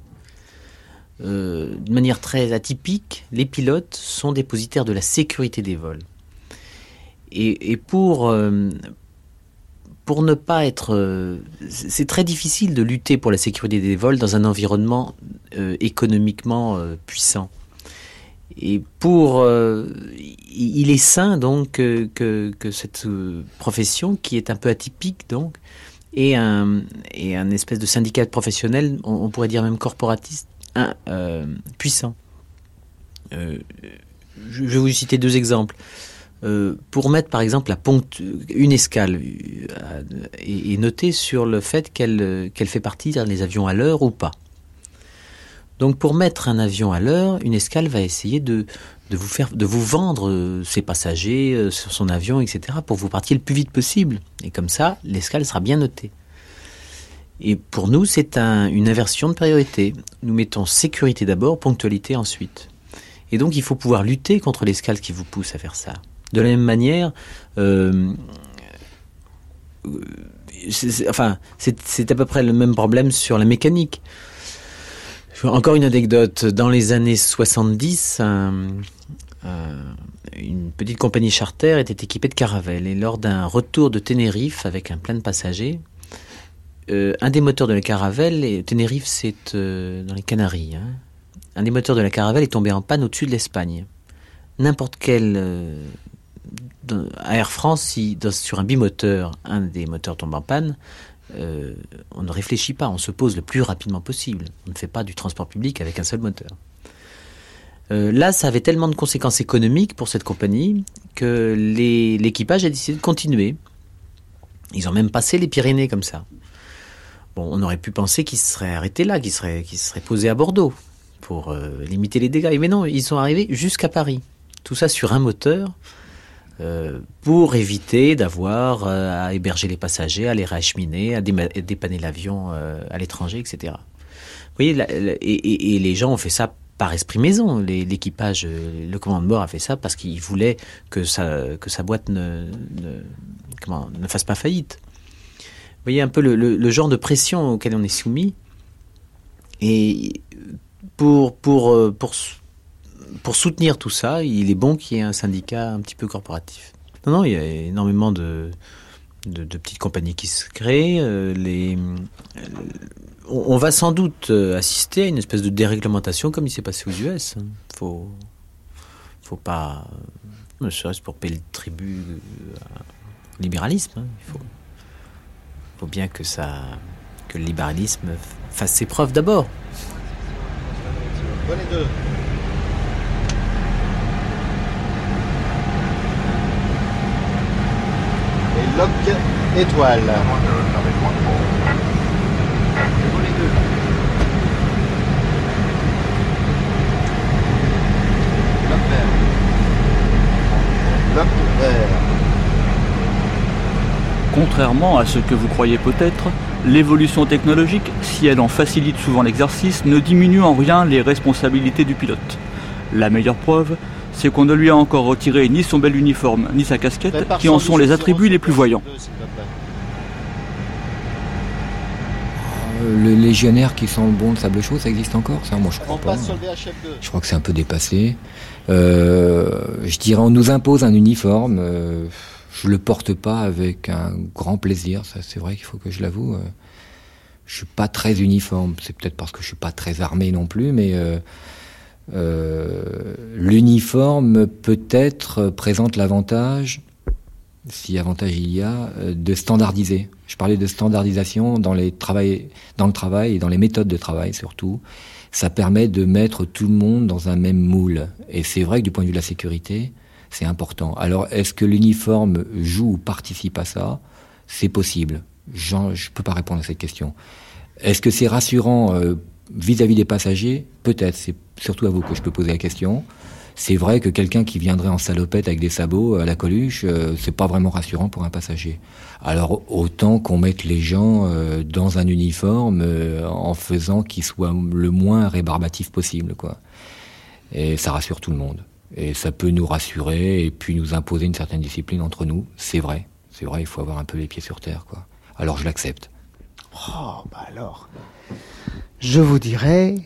euh, d'une manière très atypique, les pilotes sont dépositaires de la sécurité des vols. Et, pour, euh, pour ne pas être... Euh, c'est très difficile de lutter pour la sécurité des vols dans un environnement euh, économiquement euh, puissant. Et pour... il est sain donc que, cette profession, qui est un peu atypique donc, et un espèce de syndicat professionnel, on, pourrait dire même corporatiste, puissant. je vais vous citer deux exemples. Euh, pour mettre par exemple une escale euh, et, noter sur le fait qu'elle qu'elle fait partie des avions à l'heure ou pas. Donc pour mettre un avion à l'heure, une escale va essayer de, vous vendre euh, ses passagers sur son avion, etc. pour vous partir le plus vite possible. Et comme ça, l'escale sera bien notée. Et pour nous, c'est un, une inversion de priorité. Nous mettons sécurité d'abord, ponctualité ensuite. Et donc il faut pouvoir lutter contre l'escale qui vous pousse à faire ça. De la même manière, euh, c'est à peu près le même problème sur la mécanique. Encore une anecdote. Dans les années 70, une petite compagnie charter était équipée de caravelles. Et lors d'un retour de Tenerife avec un plein de passagers, euh, un des moteurs de la caravelle, et Tenerife c'est euh, dans les Canaries, hein, un des moteurs de la caravelle est tombé en panne au-dessus de l'Espagne. N'importe quel Air France, si sur un bimoteur, un des moteurs tombe en panne, on ne réfléchit pas, on se pose le plus rapidement possible. On ne fait pas du transport public avec un seul moteur. là, ça avait tellement de conséquences économiques pour cette compagnie que l'équipage a décidé de continuer. Ils ont même passé les Pyrénées comme ça. Bon, on aurait pu penser qu'ils se seraient arrêtés là, qu'ils seraient, seraient posés à Bordeaux pour euh, limiter les dégâts. Mais non, ils sont arrivés jusqu'à Paris. Tout ça sur un moteur euh, pour éviter d'avoir euh, à héberger les passagers, à les réacheminer, à dépanner l'avion à l'étranger, etc. Vous voyez, et, les gens ont fait ça par esprit maison. L'équipage, le commandant de bord a fait ça parce qu'il voulait que sa, boîte ne, fasse pas faillite. Vous voyez un peu le, genre de pression auquel on est soumis. Et pour, pour, euh, pour, pour soutenir tout ça, il est bon qu'il y ait un syndicat un petit peu corporatif. Non, non, il y a énormément de, de, petites compagnies qui se créent. Euh, euh, on, va sans doute assister à une espèce de déréglementation comme il s'est passé aux US. Il faut, faut pas, ne serait-ce pour payer le tribut au libéralisme. Hein. Il faut faut bien que ça, que le libéralisme fasse ses preuves d'abord. Deux. Étoile. Contrairement à ce que vous croyez peut-être, l'évolution technologique, si elle en facilite souvent l'exercice, ne diminue en rien les responsabilités du pilote. La meilleure preuve, c'est qu'on ne lui a encore retiré ni son bel uniforme, ni sa casquette, qui en sont les attributs les plus voyants. Euh, le légionnaire qui sent le bon de sable chaud, ça existe encore Ça, moi, je crois pas. Je crois que c'est un peu dépassé. Euh, je dirais, on nous impose un uniforme. Euh, je le porte pas avec un grand plaisir. Ça, c'est vrai qu'il faut que je l'avoue. Je suis pas très uniforme. C'est peut-être parce que je suis pas très armé non plus, mais euh, l'uniforme peut-être présente l'avantage, si avantage il y a, de standardiser. Je parlais de standardisation dans les travail, dans le travail et dans les méthodes de travail surtout. Ça permet de mettre tout le monde dans un même moule. Et c'est vrai que du point de vue de la sécurité, c'est important. Alors, est-ce que l'uniforme joue ou participe à ça? C'est possible. je ne peux pas répondre à cette question. Est-ce que c'est rassurant euh, vis-à-vis des passagers Peut-être. C'est surtout à vous que je peux poser la question. C'est vrai que quelqu'un qui viendrait en salopette avec des sabots à la coluche, euh, c'est pas vraiment rassurant pour un passager. Alors autant qu'on mette les gens euh, dans un uniforme en faisant qu'il soit le moins rébarbatif possible, quoi. Et ça rassure tout le monde. Et ça peut nous rassurer et puis nous imposer une certaine discipline entre nous. C'est vrai. C'est vrai, il faut avoir un peu les pieds sur terre, quoi. Alors je l'accepte. Oh, bah alors. Je vous dirais,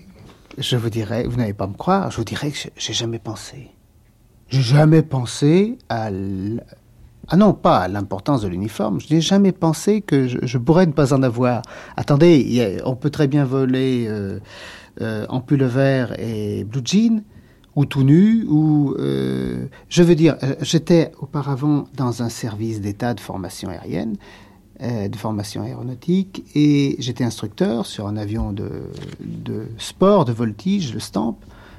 je vous dirais, vous n'allez pas me croire, je vous dirais que j'ai jamais pensé. J'ai jamais pensé à. Ah non, pas à l'importance de l'uniforme. Je n'ai jamais pensé que je, pourrais ne pas en avoir. Attendez, on peut très bien voler en pull vert et blue jean ou tout nu, ou euh, je veux dire, euh, j'étais auparavant dans un service d'État de formation aérienne, de formation aéronautique, et j'étais instructeur sur un avion de, de sport, de voltige, le Stamp.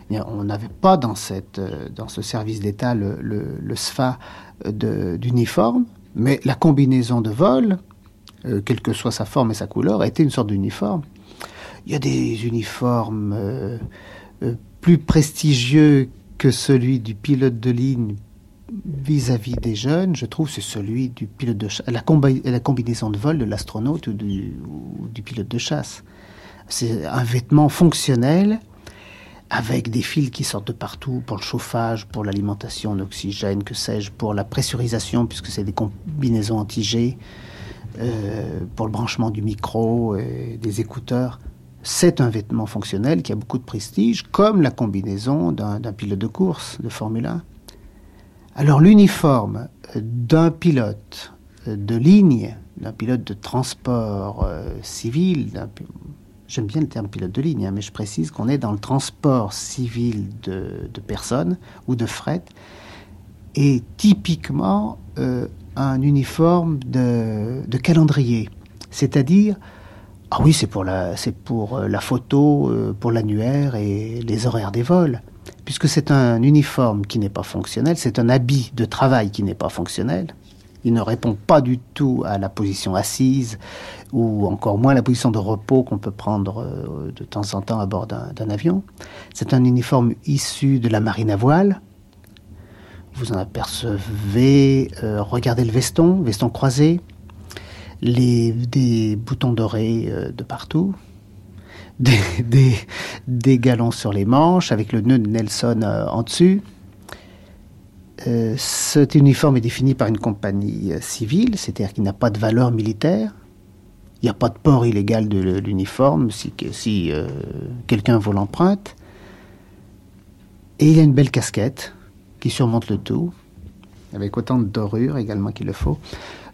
On n'avait pas dans, cette, dans ce service d'État le, le, le SFA d'uniforme, mais la combinaison de vol, quelle que soit sa forme et sa couleur, été une sorte d'uniforme. Il y a des uniformes plus prestigieux que celui du pilote de ligne vis-à-vis des jeunes, je trouve, c'est celui du pilote de chasse, la, la combinaison de vol de l'astronaute ou du, pilote de chasse. C'est un vêtement fonctionnel avec des fils qui sortent de partout pour le chauffage, pour l'alimentation en oxygène, que sais-je, pour la pressurisation, puisque c'est des combinaisons anti-G, euh, pour le branchement du micro et des écouteurs. C'est un vêtement fonctionnel qui a beaucoup de prestige, comme la combinaison d'un pilote de course de Formule 1. Alors l'uniforme d'un pilote de ligne, d'un pilote de transport euh, civil, j'aime bien le terme pilote de ligne, hein, mais je précise qu'on est dans le transport civil de, personnes ou de fret, et typiquement euh, un uniforme de, calendrier, c'est-à-dire ah oui, c'est pour la, pour euh, la photo, pour l'annuaire et les horaires des vols puisque c'est un uniforme qui n'est pas fonctionnel, c'est un habit de travail qui n'est pas fonctionnel. Il ne répond pas du tout à la position assise ou encore moins à la position de repos qu'on peut prendre euh, de temps en temps à bord d'un avion. C'est un uniforme issu de la marine à voile. Vous en apercevez, euh, regardez le veston, veston croisé, les, des boutons dorés euh, de partout, des, galons sur les manches avec le nœud de Nelson euh, en dessus. Euh, cet uniforme est défini par une compagnie euh, civile, c'est-à-dire qu'il n'a pas de valeur militaire. Il n'y a pas de port illégal de l'uniforme si, si quelqu'un vaut l'empreinte. Et il y a une belle casquette qui surmonte le tout, avec autant de dorures également qu'il le faut.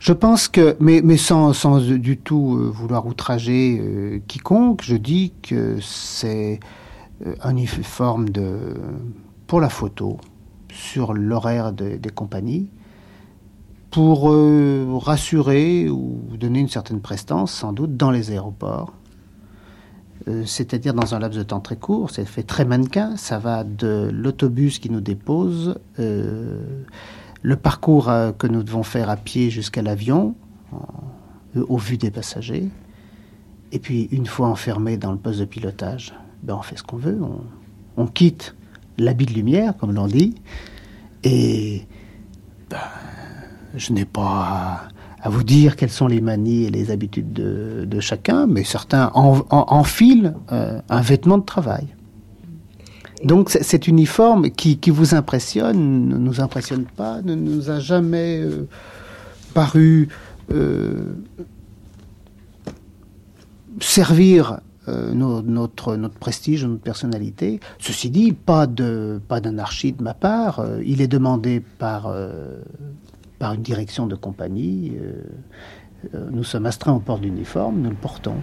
Je pense que, mais, sans, du tout euh, vouloir outrager euh, quiconque, je dis que c'est euh, un uniforme de, pour la photo sur l'horaire des compagnies, pour rassurer ou donner une certaine prestance, sans doute, dans les aéroports. c'est-à-dire dans un laps de temps très court, c'est fait très mannequin, ça va de l'autobus qui nous dépose le parcours euh, que nous devons faire à pied jusqu'à l'avion, au vu des passagers. Et puis, une fois enfermé dans le poste de pilotage, ben, on fait ce qu'on veut. On, quitte l'habit de lumière, comme l'on dit. Et ben, je n'ai pas à, vous dire quelles sont les manies et les habitudes de, chacun, mais certains enfilent euh, un vêtement de travail. Donc cet uniforme qui, vous impressionne, ne nous impressionne pas, ne nous a jamais euh, paru euh, servir euh, notre, prestige, notre personnalité. Ceci dit, pas d'anarchie de ma part. il est demandé par par une direction de compagnie. nous sommes astreints au port d'uniforme, nous le portons.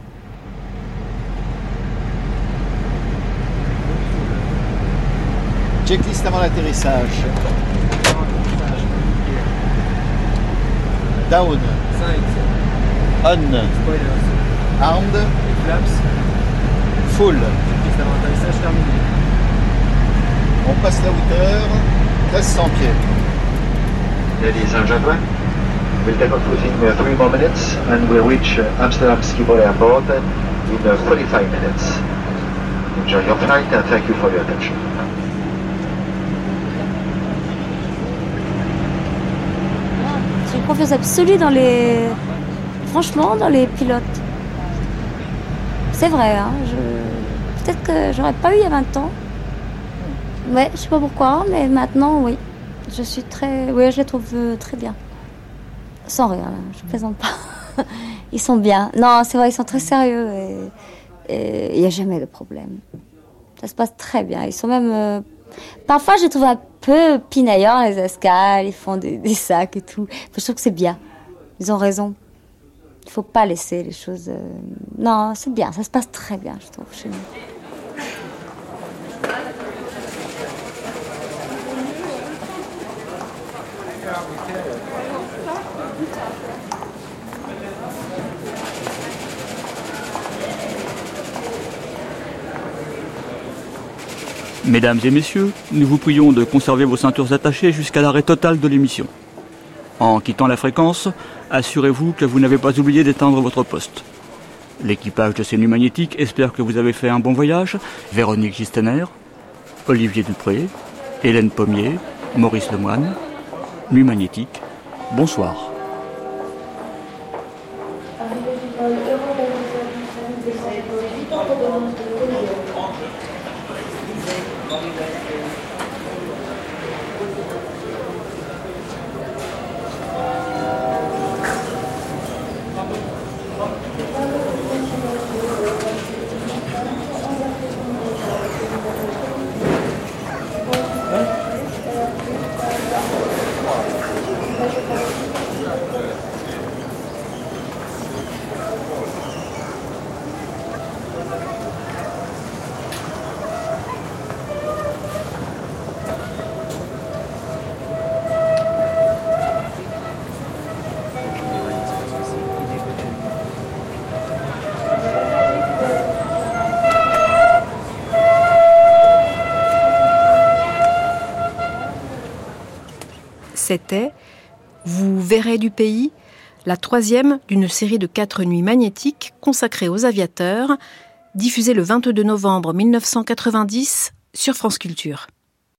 Checklist avant l'atterrissage. Down. On. Armed. Full. On passe la hauteur. 1300 pieds. Ladies and gentlemen, we'll take off within three more minutes and we'll reach Amsterdam Schiphol Airport in 45 minutes. Enjoy your flight and thank you for your attention. Confiance absolue dans les. Franchement, dans les pilotes. C'est vrai, hein, je... peut-être que j'aurais pas eu il y a 20 ans. Ouais, je sais pas pourquoi, mais maintenant, oui. Je suis très. Oui, je les trouve euh, très bien. Sans rien, je plaisante pas. ils sont bien. Non, c'est vrai, ils sont très sérieux et il n'y a jamais de problème. Ça se passe très bien. Ils sont même. Parfois, je trouve un peu pinaillant les escales, ils font des, sacs et tout. je trouve que c'est bien. Ils ont raison. Il faut pas laisser les choses. Euh, non, c'est bien, ça se passe très bien, je trouve, chez nous. Mesdames et messieurs, nous vous prions de conserver vos ceintures attachées jusqu'à l'arrêt total de l'émission. En quittant la fréquence, assurez-vous que vous n'avez pas oublié d'éteindre votre poste. L'équipage de ces nuits magnétiques espère que vous avez fait un bon voyage. Véronique Gistener, Olivier Dupré, Hélène Pommier, Maurice Lemoine, Nuit magnétique, bonsoir. C'était Vous verrez du pays, la troisième d'une série de quatre nuits magnétiques consacrées aux aviateurs, diffusée le 22 novembre 1990 sur France Culture.